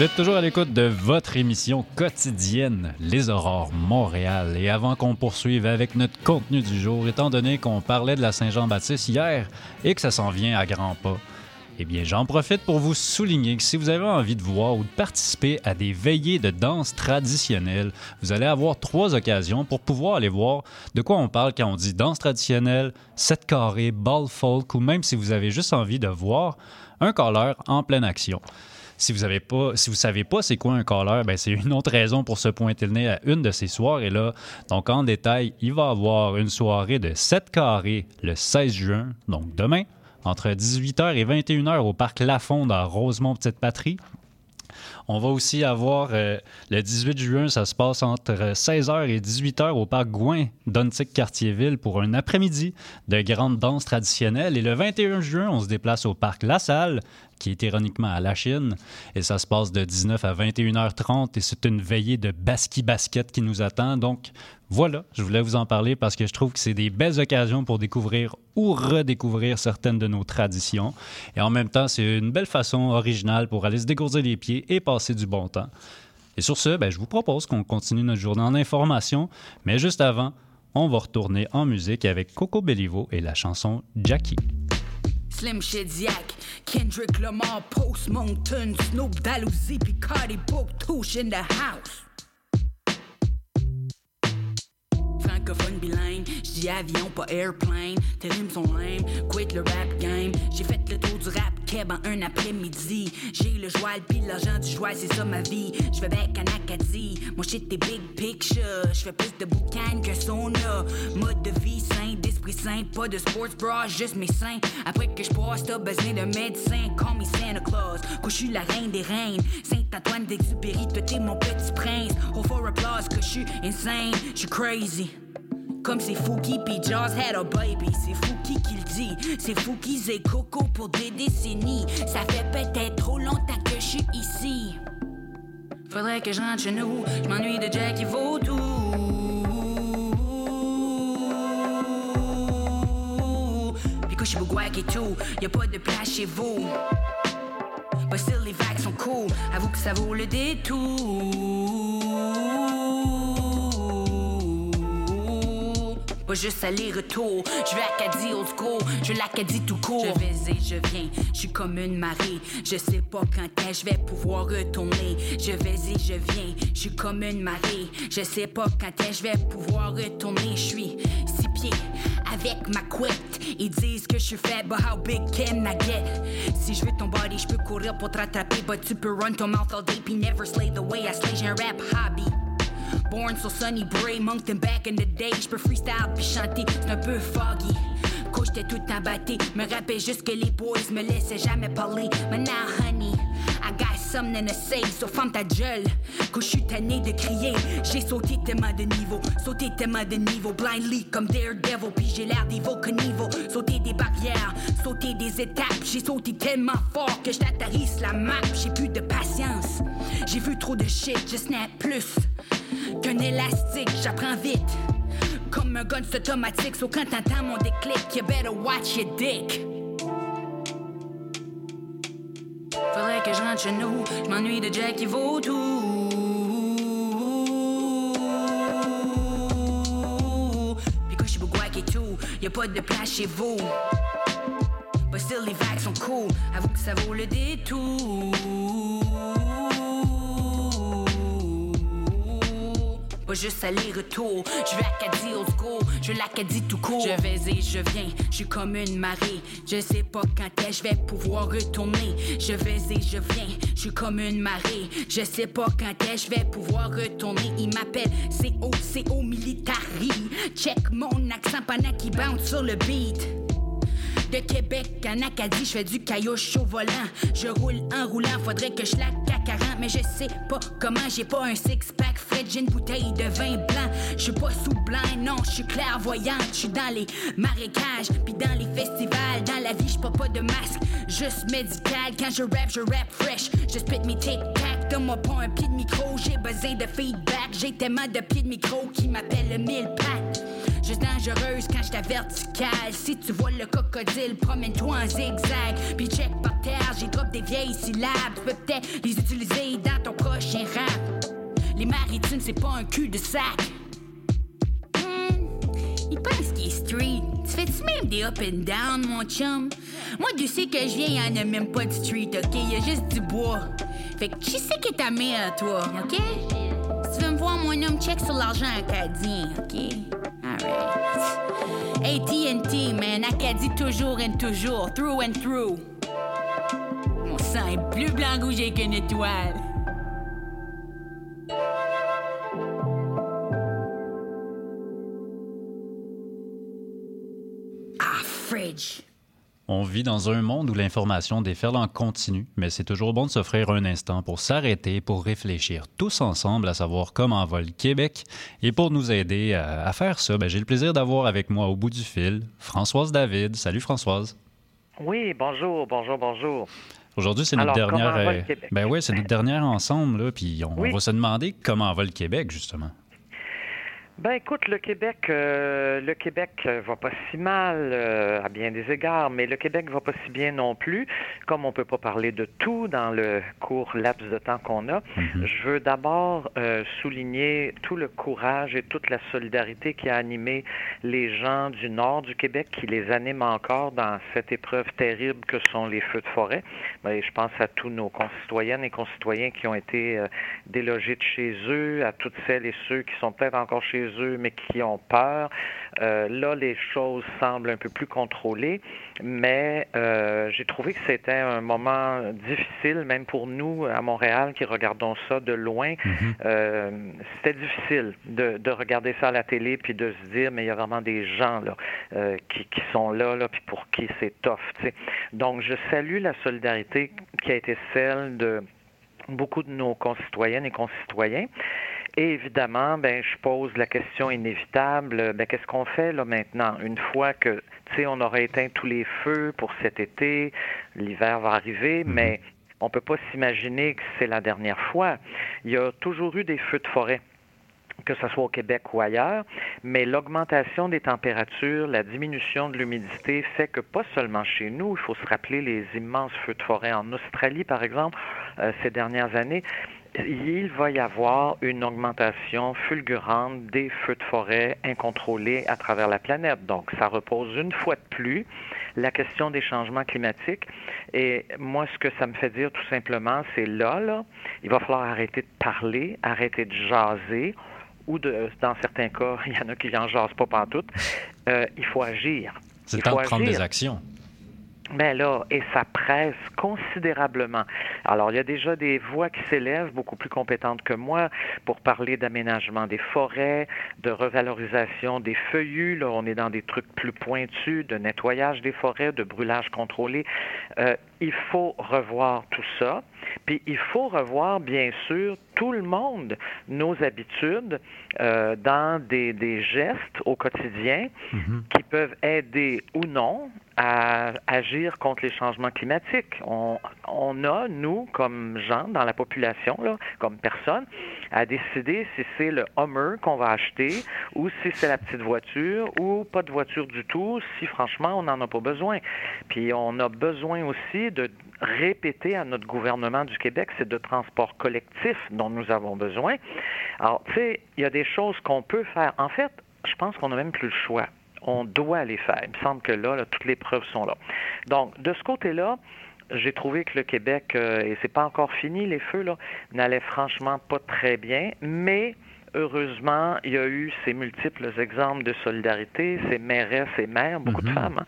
Speaker 4: Vous êtes toujours à l'écoute de votre émission quotidienne, Les Aurores Montréal. Et avant qu'on poursuive avec notre contenu du jour, étant donné qu'on parlait de la Saint-Jean-Baptiste hier et que ça s'en vient à grands pas, Eh bien, j'en profite pour vous souligner que si vous avez envie de voir ou de participer à des veillées de danse traditionnelle, vous allez avoir trois occasions pour pouvoir aller voir de quoi on parle quand on dit danse traditionnelle, set carré, ball folk ou même si vous avez juste envie de voir un caller en pleine action. Si vous avez savez pas c'est quoi un caller, ben c'est une autre raison pour se pointer le nez à une de ces soirées là. Donc en détail, il va y avoir une soirée de 7 carrés le 16 juin, donc demain, entre 18h et 21h au parc Lafonde à Rosemont Petite Patrie. On va aussi avoir euh, le 18 juin, ça se passe entre 16h et 18h au parc Gouin d'Ontic Cartierville pour un après-midi de grande danse traditionnelle. Et le 21 juin, on se déplace au parc La Salle, qui est ironiquement à la Chine. Et ça se passe de 19 à 21h30 et c'est une veillée de basky basket qui nous attend. Donc voilà, je voulais vous en parler parce que je trouve que c'est des belles occasions pour découvrir ou redécouvrir certaines de nos traditions. Et en même temps, c'est une belle façon originale pour aller se dégourdir les pieds et passer du bon temps. Et sur ce, ben, je vous propose qu'on continue notre journée en information, mais juste avant, on va retourner en musique avec Coco Bellivo et la chanson Jackie.
Speaker 8: Slim Shediac, Kendrick Lamar, Post Mountain, Snoop Dalluzi, Picardi, Book Touche in the house. Francophone bilingue, j'dis avion, pas airplane. Tes rimes sont lame, quit le rap game. J'ai fait le tour du rap keb en un après-midi. J'ai le joie, pis l'argent du joie, c'est ça ma vie. J'vais bec en Acadie, mon shit est big picture. J'fais plus de boucan que sauna. Mode de vie sain, d'esprit sain, pas de sports bra, juste mes seins. Après que j'passe, t'as besoin d'un médecin, call me Santa Claus. Quand j'suis la reine des reines, Saint-Antoine d'Exupéry, toi t'es mon petit prince. Oh for applause, que j'suis insane, j'suis crazy. Comme c'est Fouki pis Jaws had a baby. C'est Fouki qui le dit. C'est Fouki et Coco pour des décennies. Ça fait peut-être trop longtemps que je suis ici. Faudrait que je rentre chez nous. Je m'ennuie de Jackie Vaudou Puis que je suis bougouac et tout. Y'a pas de place chez vous. Still les vagues sont cool. Avoue que ça vaut le détour pas juste aller-retour. Je vais Acadie old school, je l'Acadie tout court. Je vais et je viens, je suis comme une marée. Je sais pas quand est-ce je vais pouvoir retourner. Je vais et je viens, je suis comme une marée. Je sais pas quand est-ce je vais pouvoir retourner. Je suis six pieds avec ma couette. Ils disent que je suis faible, how big can I get? Si je veux ton body, je peux courir pour te rattraper, but tu peux run ton mouth all day puis never slay the way I slay. J'ai un rap hobby. Born so sunny, Bray, Moncton back in the day. J'peux freestyle puis chanter, c'est un peu foggy. Quand j'étais tout embatté, me rappelle juste que les boys me laissaient jamais parler. Now, honey, I got something to say, so ferme ta gueule. Quand j'suis tanné de crier, j'ai sauté tellement de niveau, sauté tellement de niveau, blindly comme Daredevil, puis j'ai l'air des Volcanivo. Sauter des barrières, sauter des étapes, j'ai sauté tellement fort que j'atterrisse la map. J'ai plus de patience, j'ai vu trop de shit, je snap plus qu'un élastique, j'apprends vite. Comme un gun automatique, so quand t'entends mon déclic, you better watch your dick. Faudrait que je rentre chez nous, je m'ennuie de Jackie Vaudou. Puis quand je suis et tout, y'a pas de place chez vous. But still les vagues sont cool, avoue que ça vaut le détour. Pas juste aller-retour. Je vais Acadie old school, je l'Acadie tout court. Je vais et je viens, je suis comme une marée. Je sais pas quand est-ce je vais pouvoir retourner. Je vais et je viens, je suis comme une marée. Je sais pas quand est-ce je vais pouvoir retourner. Il m'appelle CO, CO Militari. Check mon accent pendant qu'il bounce sur le beat. De Québec en Acadie, je fais du caillouche au volant. Je roule en roulant, faudrait que je la à 40, mais je sais pas comment. J'ai pas un six-pack frais, j'ai une bouteille de vin blanc. Je suis pas sous blanc, non, je suis clairvoyante. Je suis dans les marécages, puis dans les festivals. Dans la vie, je pas de masque, juste médical. Quand je rap, je rap fresh. Je spit mes tic-tac, donne-moi pas un pied de micro. J'ai besoin de feedback, j'ai tellement de pieds de micro qui m'appellent le mille pattes. Juste dangereuse quand j'étais verticale. Si tu vois le crocodile, promène-toi en zigzag. Puis check par terre, j'ai drop des vieilles syllabes. Tu peux peut-être les utiliser dans ton prochain rap. Les maritimes, c'est pas un cul de sac. Hmm, il pense qu'il est street. Tu fais-tu même des up and down, mon chum? Moi, tu sais que je viens, y'en a même pas de street, ok? Y a juste du bois. Fait que qui c'est qui est ta mère, toi, ok? Si tu veux me voir, mon homme, check sur l'argent acadien, ok? Alright. AT&T, man, Acadie toujours and toujours, through and through. Mon sang est bleu, blanc, rouge avec une étoile. Ah, fridge.
Speaker 4: On vit dans un monde où l'information déferle en continu, mais c'est toujours bon de s'offrir un instant pour s'arrêter, pour réfléchir tous ensemble à savoir comment va le Québec. Et pour nous aider à, à faire ça, ben, j'ai le plaisir d'avoir avec moi au bout du fil Françoise David. Salut Françoise.
Speaker 13: Oui, bonjour, bonjour, bonjour.
Speaker 4: Aujourd'hui, c'est notre
Speaker 13: Alors,
Speaker 4: dernière. euh, ben oui, c'est notre dernière ensemble, là, puis on, on va se demander comment va le Québec, justement.
Speaker 13: Ben écoute, le Québec, euh, le Québec euh, va pas si mal euh, à bien des égards, mais le Québec va pas si bien non plus. Comme on peut pas parler de tout dans le court laps de temps qu'on a, je veux d'abord euh, souligner tout le courage et toute la solidarité qui a animé les gens du nord du Québec, qui les animent encore dans cette épreuve terrible que sont les feux de forêt. Ben, je pense à tous nos concitoyennes et concitoyens qui ont été délogés de chez eux, à toutes celles et ceux qui sont peut-être encore chez eux, mais qui ont peur. Euh, là, les choses semblent un peu plus contrôlées, mais euh, j'ai trouvé que c'était un moment difficile, même pour nous à Montréal qui regardons ça de loin. Euh, c'était difficile de, de regarder ça à la télé puis de se dire, mais il y a vraiment des gens là qui, qui sont là, là puis pour qui c'est tough. Donc, je salue la solidarité qui a été celle de beaucoup de nos concitoyennes et concitoyens. Et évidemment, ben, je pose la question inévitable, ben, qu'est-ce qu'on fait là maintenant? Une fois que, tu sais, on aura éteint tous les feux pour cet été, l'hiver va arriver, mais on peut pas s'imaginer que c'est la dernière fois. Il y a toujours eu des feux de forêt que ce soit au Québec ou ailleurs, mais l'augmentation des températures, la diminution de l'humidité fait que pas seulement chez nous, il faut se rappeler les immenses feux de forêt en Australie, par exemple, euh, ces dernières années, il va y avoir une augmentation fulgurante des feux de forêt incontrôlés à travers la planète. Donc, ça repose une fois de plus la question des changements climatiques. Et moi, ce que ça me fait dire tout simplement, c'est là, là, il va falloir arrêter de parler, arrêter de jaser, ou de, dans certains cas, il y en a qui n'en jasent pas pantoute. Euh, il faut agir.
Speaker 4: C'est le temps de prendre des actions.
Speaker 13: Ben là, et ça presse considérablement. Alors, il y a déjà des voix qui s'élèvent, beaucoup plus compétentes que moi, pour parler d'aménagement des forêts, de revalorisation des feuillus. Là, on est dans des trucs plus pointus, de nettoyage des forêts, de brûlage contrôlé. Euh, il faut revoir tout ça. Puis il faut revoir, bien sûr, tout le monde, nos habitudes euh, dans des, des gestes au quotidien qui peuvent aider ou non à agir contre les changements climatiques. On, on a, nous, comme gens dans la population, là, comme personne, à décider si c'est le Hummer qu'on va acheter ou si c'est la petite voiture ou pas de voiture du tout, si franchement on n'en a pas besoin. Puis on a besoin aussi de répéter à notre gouvernement du Québec, c'est de transport collectif dont nous avons besoin. Alors, tu sais, il y a des choses qu'on peut faire. En fait, je pense qu'on n'a même plus le choix. On doit les faire. Il me semble que là, là, toutes les preuves sont là. Donc, de ce côté-là, j'ai trouvé que le Québec, euh, et c'est pas encore fini, les feux, là, n'allait franchement pas très bien, mais heureusement, il y a eu ces multiples exemples de solidarité, ces mairesses et maires, beaucoup de femmes, hein,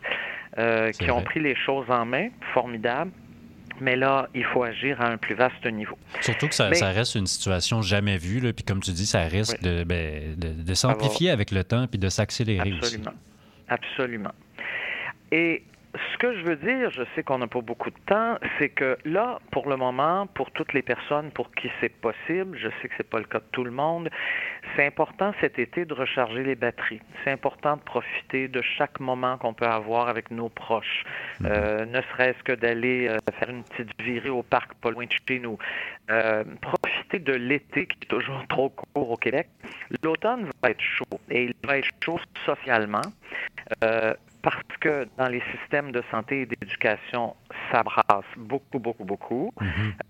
Speaker 13: euh, qui ont pris les choses en main, formidable. Mais là, il faut agir à un plus vaste niveau.
Speaker 4: Surtout que ça,
Speaker 13: Mais-
Speaker 4: ça reste une situation jamais vue, là, puis comme tu dis, ça risque de, ben, de, de s'amplifier avec le temps puis de s'accélérer aussi.
Speaker 13: Absolument. Absolument. Et ce que je veux dire, je sais qu'on n'a pas beaucoup de temps, c'est que là, pour le moment, pour toutes les personnes pour qui c'est possible, je sais que c'est pas le cas de tout le monde, c'est important cet été de recharger les batteries. C'est important de profiter de chaque moment qu'on peut avoir avec nos proches. Euh, ne serait-ce que d'aller euh, faire une petite virée au parc pas loin de chez nous. Euh, profiter de l'été qui est toujours trop court au Québec. L'automne va être chaud et il va être chaud socialement. Parce que dans les systèmes de santé et d'éducation, ça brasse beaucoup, beaucoup, beaucoup.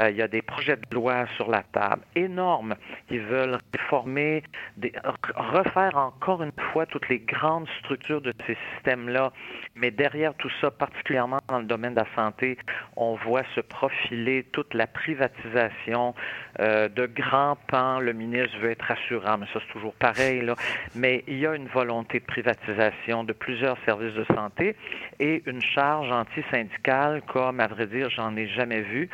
Speaker 13: Euh, il y a des projets de loi sur la table énormes. Ils veulent réformer, des- refaire encore une fois toutes les grandes structures de ces systèmes-là. Mais derrière tout ça, particulièrement dans le domaine de la santé, on voit se profiler toute la privatisation euh, de grands pans. Le ministre veut être rassurant, mais ça c'est toujours pareil. Là. Mais il y a une volonté de privatisation de plusieurs services de santé et une charge anti-syndicale comme, à vrai dire, j'en ai jamais vu.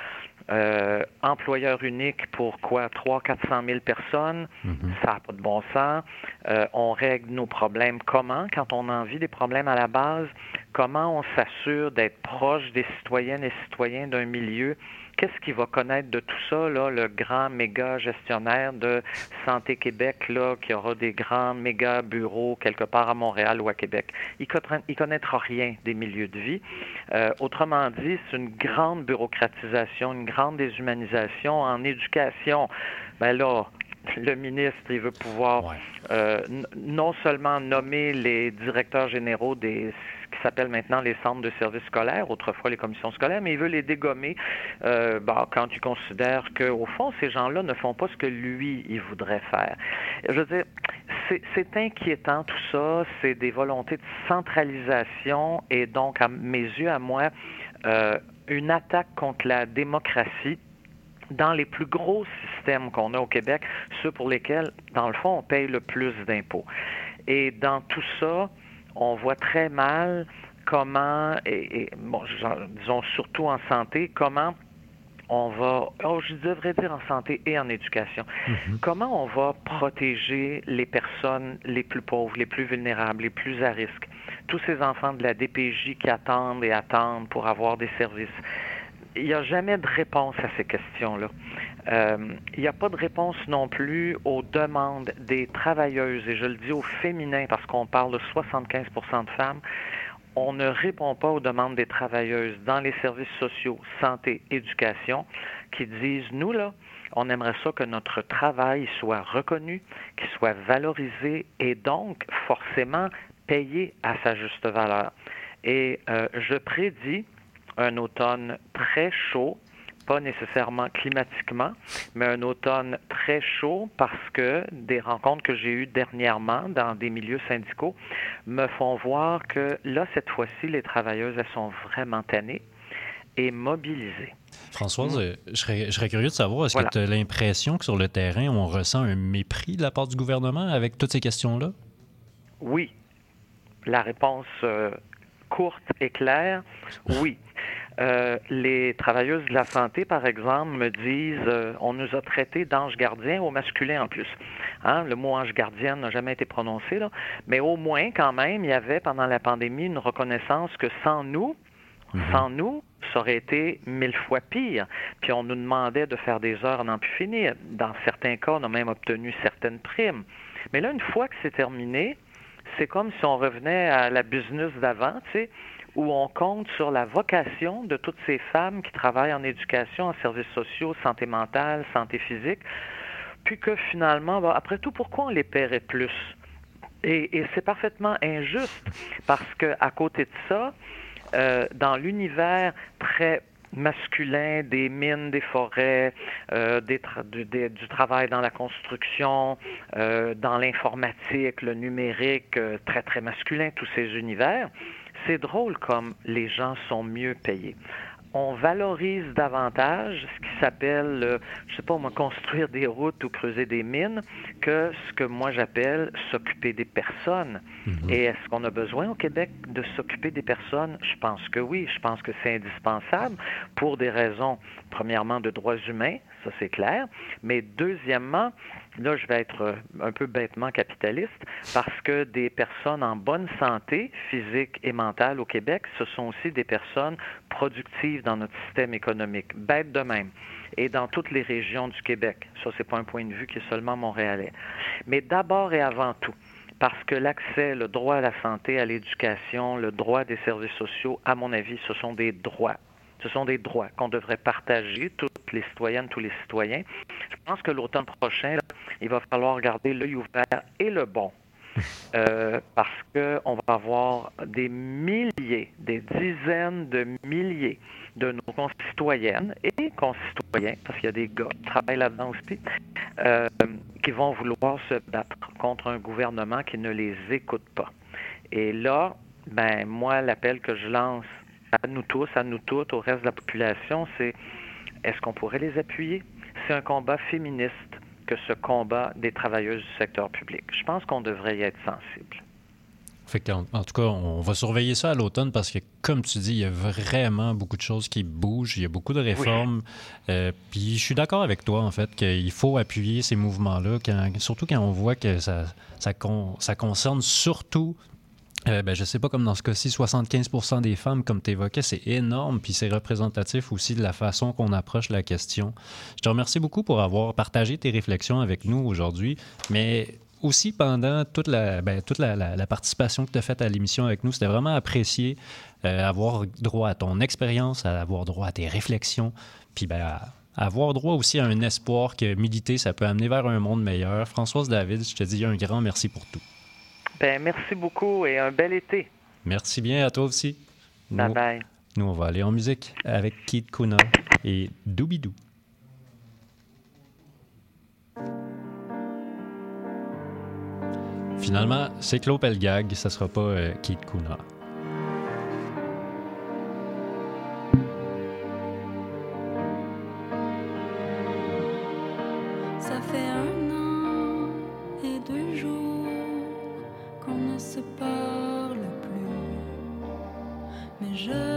Speaker 13: Euh, employeur unique pour quoi? 3 400 000 personnes, ça n'a pas de bon sens. Euh, on règle nos problèmes comment? Quand on en vit des problèmes à la base? Comment on s'assure d'être proche des citoyennes et citoyens d'un milieu? Qu'est-ce qu'il va connaître de tout ça, là, le grand méga gestionnaire de Santé Québec, là, qui aura des grands méga bureaux quelque part à Montréal ou à Québec? Il ne connaîtra rien des milieux de vie. Euh, autrement dit, c'est une grande bureaucratisation, une grande déshumanisation en éducation. Ben là, le ministre, il veut pouvoir euh, non seulement nommer les directeurs généraux des qui s'appelle maintenant les centres de services scolaires, autrefois les commissions scolaires, mais il veut les dégommer euh, bon, quand il considère qu'au fond, ces gens-là ne font pas ce que lui, il voudrait faire. Je veux dire, c'est- c'est inquiétant tout ça, c'est des volontés de centralisation et donc, à mes yeux, à moi, euh, une attaque contre la démocratie dans les plus gros systèmes qu'on a au Québec, ceux pour lesquels, dans le fond, on paye le plus d'impôts. Et dans tout ça, on voit très mal comment, et, et, bon, j'en- disons surtout en santé, comment on va, oh, je devrais dire en santé et en éducation, comment on va protéger les personnes les plus pauvres, les plus vulnérables, les plus à risque, tous ces enfants de la DPJ qui attendent et attendent pour avoir des services. Il n'y a jamais de réponse à ces questions-là. Euh, il n'y a pas de réponse non plus aux demandes des travailleuses, et je le dis au féminin parce qu'on parle de 75% de femmes. On ne répond pas aux demandes des travailleuses dans les services sociaux, santé, éducation, qui disent, nous, là, on aimerait ça que notre travail soit reconnu, qu'il soit valorisé et donc forcément payé à sa juste valeur. Et euh, je prédis un automne très chaud, pas nécessairement climatiquement, mais un automne très chaud parce que des rencontres que j'ai eues dernièrement dans des milieux syndicaux me font voir que là, cette fois-ci, les travailleuses, elles sont vraiment tannées et mobilisées.
Speaker 4: Françoise, euh, je, serais, je serais curieux de savoir, est-ce
Speaker 13: Voilà.
Speaker 4: que tu as l'impression que sur le terrain, on ressent un mépris de la part du gouvernement avec toutes ces questions-là?
Speaker 13: Oui. La réponse euh, courte et claire, oui. Euh, les travailleuses de la santé, par exemple, me disent euh, on nous a traités d'anges gardiens au masculin en plus. Hein, Le mot ange gardien n'a jamais été prononcé, là. mais au moins, quand même, il y avait pendant la pandémie une reconnaissance que sans nous, sans nous, ça aurait été mille fois pire. Puis on nous demandait de faire des heures n'en plus finir. Dans certains cas, on a même obtenu certaines primes. Mais là, une fois que c'est terminé, c'est comme si on revenait à la business d'avant, tu sais, où on compte sur la vocation de toutes ces femmes qui travaillent en éducation, en services sociaux, santé mentale, santé physique, puis que finalement, après tout, pourquoi on les paierait plus? Et, c'est parfaitement injuste parce que à côté de ça, euh, dans l'univers très masculin des mines, des forêts, euh, du, travail dans la construction, euh, dans l'informatique, le numérique, très très masculin, tous ces univers, c'est drôle comme les gens sont mieux payés. On valorise davantage ce qui s'appelle, euh, je sais pas moi, construire des routes ou creuser des mines que ce que moi j'appelle s'occuper des personnes. Et est-ce qu'on a besoin au Québec de s'occuper des personnes? Je pense que oui. Je pense que c'est indispensable pour des raisons, premièrement, de droits humains, ça c'est clair, mais deuxièmement, là je vais être euh, un peu bêtement capitaliste, parce que des personnes en bonne santé physique et mentale au Québec, ce sont aussi des personnes productives dans notre système économique, bête de même et dans toutes les régions du Québec. Ça, c'est pas un point de vue qui est seulement montréalais. Mais d'abord et avant tout, parce que l'accès, le droit à la santé, à l'éducation, le droit des services sociaux, à mon avis, ce sont des droits. Ce sont des droits qu'on devrait partager, toutes les citoyennes, tous les citoyens. Je pense que l'automne prochain, là, il va falloir garder l'œil ouvert et le bon euh, parce qu'on va avoir des milliers, des dizaines de milliers de nos concitoyennes et concitoyens, parce qu'il y a des gars qui travaillent là-dedans aussi, euh, qui vont vouloir se battre contre un gouvernement qui ne les écoute pas. Et là, ben moi, l'appel que je lance à nous tous, à nous toutes, au reste de la population, c'est est-ce qu'on pourrait les appuyer? C'est un combat féministe que ce combat des travailleuses du secteur public. Je pense qu'on devrait y être sensible.
Speaker 4: Fait en, en tout cas, on va surveiller ça à l'automne parce que, comme tu dis, il y a vraiment beaucoup de choses qui bougent, il y a beaucoup de réformes. Euh, puis je suis d'accord avec toi, en fait, qu'il faut appuyer ces mouvements-là, surtout quand on voit que ça, ça, con- ça concerne surtout euh, ben, je sais pas, comme dans ce cas-ci, 75 des femmes, comme tu évoquais, c'est énorme, puis c'est représentatif aussi de la façon qu'on approche la question. Je te remercie beaucoup pour avoir partagé tes réflexions avec nous aujourd'hui, mais aussi pendant toute la, ben, toute la, participation que tu as faite à l'émission avec nous. C'était vraiment apprécié, euh, avoir droit à ton expérience, avoir droit à tes réflexions, puis ben, avoir droit aussi à un espoir que militer, ça peut amener vers un monde meilleur. Françoise David, je te dis un grand merci pour tout.
Speaker 13: Ben, merci beaucoup et un bel été.
Speaker 4: Merci bien à toi aussi.
Speaker 13: Bye
Speaker 4: Nous-
Speaker 13: bye.
Speaker 4: Nous, on va aller en musique avec Keith Kuna et Doobidoo. Finalement, c'est Claude Pelgag, ça sera pas euh, Keith Kuna.
Speaker 14: Ça fait un an et deux jours qu'on ne se parle plus. Mais je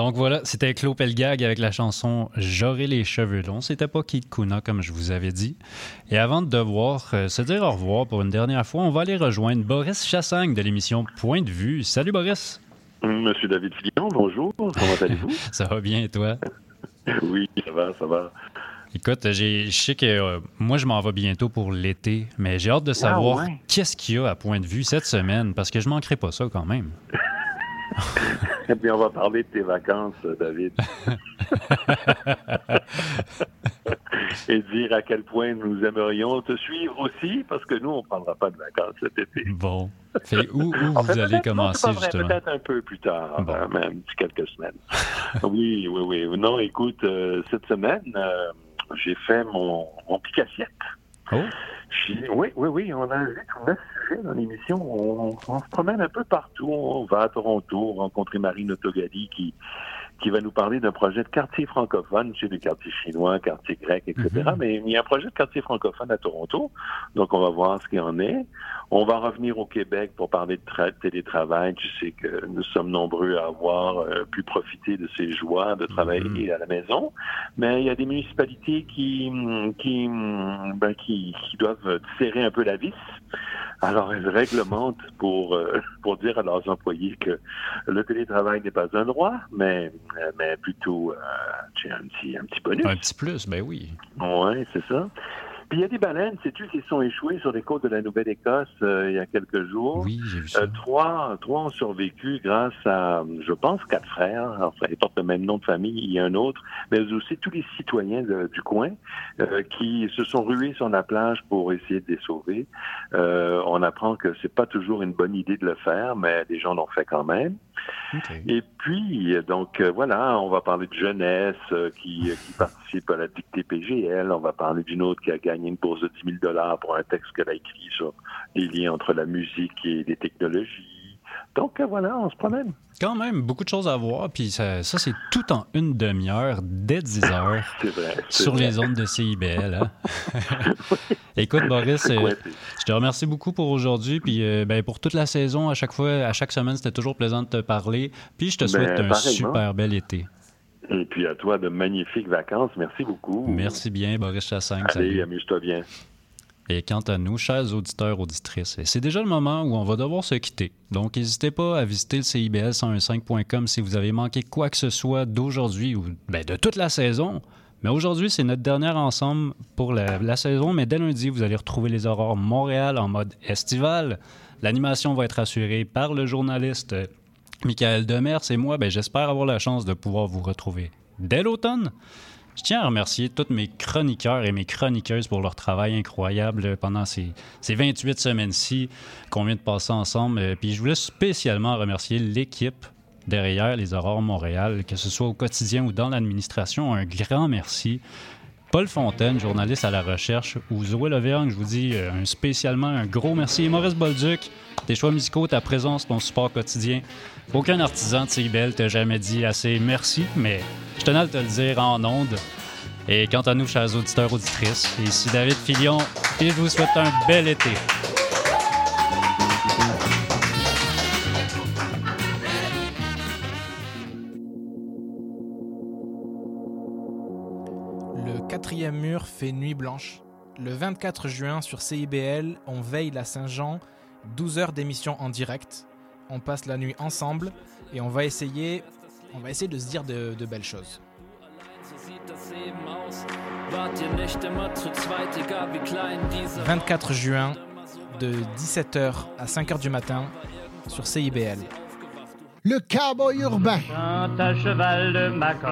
Speaker 4: Donc voilà, c'était Claude Pelgag avec la chanson J'aurai les cheveux longs. C'était pas Kid Kuna, comme je vous avais dit. Et avant de devoir euh, se dire au revoir pour une dernière fois, on va aller rejoindre Boris Chassagne de l'émission Point de vue. Salut Boris.
Speaker 15: Monsieur David Fillon, bonjour. Comment allez-vous?
Speaker 4: Ça va bien et toi?
Speaker 15: oui, ça va, ça va.
Speaker 4: Écoute, j'ai- je sais que euh, moi, je m'en vais bientôt pour l'été, mais j'ai hâte de savoir
Speaker 15: Ah ouais?
Speaker 4: qu'est-ce qu'il y a à point de vue cette semaine, parce que je manquerai pas ça quand même.
Speaker 15: Et puis on va parler de tes vacances, David. Et dire à quel point nous aimerions te suivre aussi, parce que nous, on ne parlera pas de vacances cet été.
Speaker 4: Bon. Fait où, vous allez commencer, justement?
Speaker 15: Peut-être un peu plus tard, bon. euh, même, quelques semaines. oui, oui, oui. Non, écoute, euh, cette semaine, euh, j'ai fait mon, mon picassiette.
Speaker 4: Oh.
Speaker 15: Oui, oui, oui, on a un 8 ou 9 dans l'émission, on, se promène un peu partout. On va à Toronto, rencontrer Marine Autogali qui, qui va nous parler d'un projet de quartier francophone chez des quartiers chinois, quartiers grecs, etc.
Speaker 4: Mhm.
Speaker 15: Mais il y a un projet de quartier francophone à Toronto. Donc, on va voir ce qu'il en est. On va revenir au Québec pour parler de tra- télétravail. Tu sais que nous sommes nombreux à avoir euh, pu profiter de ces joies de travailler à la maison. Mais il y a des municipalités qui, hum, qui, hum, ben, qui, qui doivent serrer un peu la vis. Alors, elles réglementent pour, euh, pour dire à leurs employés que le télétravail n'est pas un droit, mais, mais plutôt euh, un, petit, un petit bonus.
Speaker 4: Un petit plus, ben oui.
Speaker 15: Oui, c'est ça. Puis il y a des baleines, sais-tu, qui sont échouées sur les côtes de la Nouvelle-Écosse euh, il y a quelques jours?
Speaker 4: Oui, j'ai vu ça.
Speaker 15: Euh, trois, trois ont survécu grâce à, je pense, quatre frères. Enfin, ils portent le même nom de famille. Il y a un autre, mais aussi tous les citoyens de- du coin euh, qui se sont rués sur la plage pour essayer de les sauver. Euh, on apprend que c'est pas toujours une bonne idée de le faire, mais des gens l'ont fait quand même. Et puis, donc euh, voilà, on va parler de jeunesse euh, qui, qui participe à la dictée PGL. On va parler d'une autre qui a gagné une bourse de 10 000 pour un texte qu'elle a écrit sur les liens entre la musique et les technologies. Donc euh, voilà, on se promène.
Speaker 4: Quand même, beaucoup de choses à voir, puis ça, ça, c'est tout en une demi-heure, dès 10 heures,
Speaker 15: vrai.
Speaker 4: sur
Speaker 15: vrai.
Speaker 4: les ondes de CIBL. hein. Écoute, Boris, euh, je te remercie beaucoup pour aujourd'hui, puis euh, ben, pour toute la saison, à chaque fois, à chaque semaine, c'était toujours plaisant de te parler, puis je te
Speaker 15: Ben,
Speaker 4: souhaite un super bel été.
Speaker 15: Et puis à toi, de magnifiques vacances. Merci beaucoup.
Speaker 4: Merci bien, Boris Chassagne.
Speaker 15: Allez,
Speaker 4: salut.
Speaker 15: amuse-toi bien.
Speaker 4: Et quant à nous, chers auditeurs, auditrices, c'est déjà le moment où on va devoir se quitter. Donc, n'hésitez pas à visiter le CIBL1015.com si vous avez manqué quoi que ce soit d'aujourd'hui ou ben, de toute la saison. Mais aujourd'hui, c'est notre dernière ensemble pour la, la saison. Mais dès lundi, vous allez retrouver les aurores Montréal en mode estival. L'animation va être assurée par le journaliste Michael Demers et moi. Ben, J'espère avoir la chance de pouvoir vous retrouver dès l'automne. Je tiens à remercier tous mes chroniqueurs et mes chroniqueuses pour leur travail incroyable pendant ces, ces 28 semaines-ci qu'on vient de passer ensemble. Euh, Puis je voulais spécialement remercier l'équipe derrière les Aurores Montréal, que ce soit au quotidien ou dans l'administration. Un grand merci. Paul Fontaine, journaliste à la recherche, ou Zoé Levergne, je vous dis euh, un spécialement un gros merci. Et Maurice Bolduc, tes choix musicaux, ta présence, ton support quotidien. Aucun artisan de CIBEL t'a jamais dit assez merci, mais je tenais à te le dire en ondes. Et quant à nous, chers auditeurs, auditrices, ici David Filion, et je vous souhaite un bel été.
Speaker 16: Quatrième mur fait nuit blanche. Le 24 juin sur CIBL, on veille la Saint-Jean, 12 heures d'émission en direct. On passe la nuit ensemble et on va essayer, on va essayer de se dire de, de belles choses.
Speaker 10: Wart ihr nicht immer zu zweit, egal wie klein diese
Speaker 16: 24 juin, de 17h à 5h du matin, sur CIBL.
Speaker 17: Le cowboy urbain.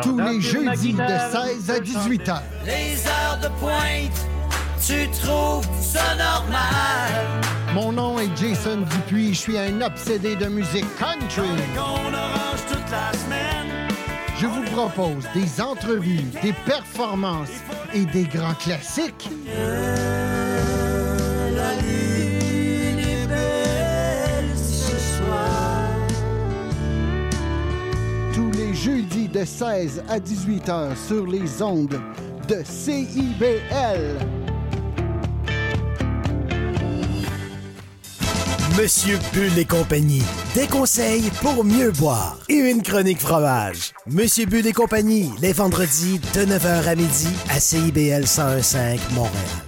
Speaker 17: Tous les jeudis de 16 à 18 heures.
Speaker 5: Les heures de pointe, tu trouves ça normal?
Speaker 17: Mon nom est Jason Dupuis, je suis un obsédé de musique country.
Speaker 5: On orange toute la semaine.
Speaker 17: Je vous propose des entrevues, des performances et des grands classiques.
Speaker 5: La
Speaker 17: de 16 à 18 heures sur les ondes de CIBL.
Speaker 18: Monsieur Bull et compagnie. Des conseils pour mieux boire. Et une chronique fromage. Monsieur Bull et compagnie, les vendredis de 9h à midi à CIBL 1015 Montréal.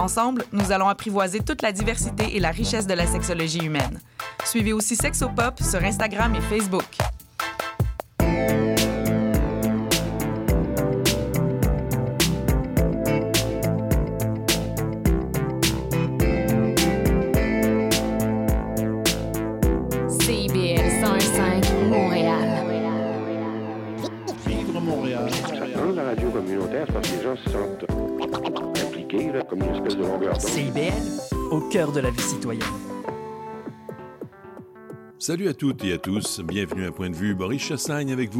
Speaker 19: Ensemble, nous allons apprivoiser toute la diversité et la richesse de la sexologie humaine. Suivez aussi Sexopop sur Instagram et Facebook.
Speaker 20: Comme une espèce de longueur d'onde.
Speaker 21: CIBL, au cœur de la vie citoyenne.
Speaker 22: Salut à toutes et à tous, bienvenue à Point de vue, Boris Chassagne avec vous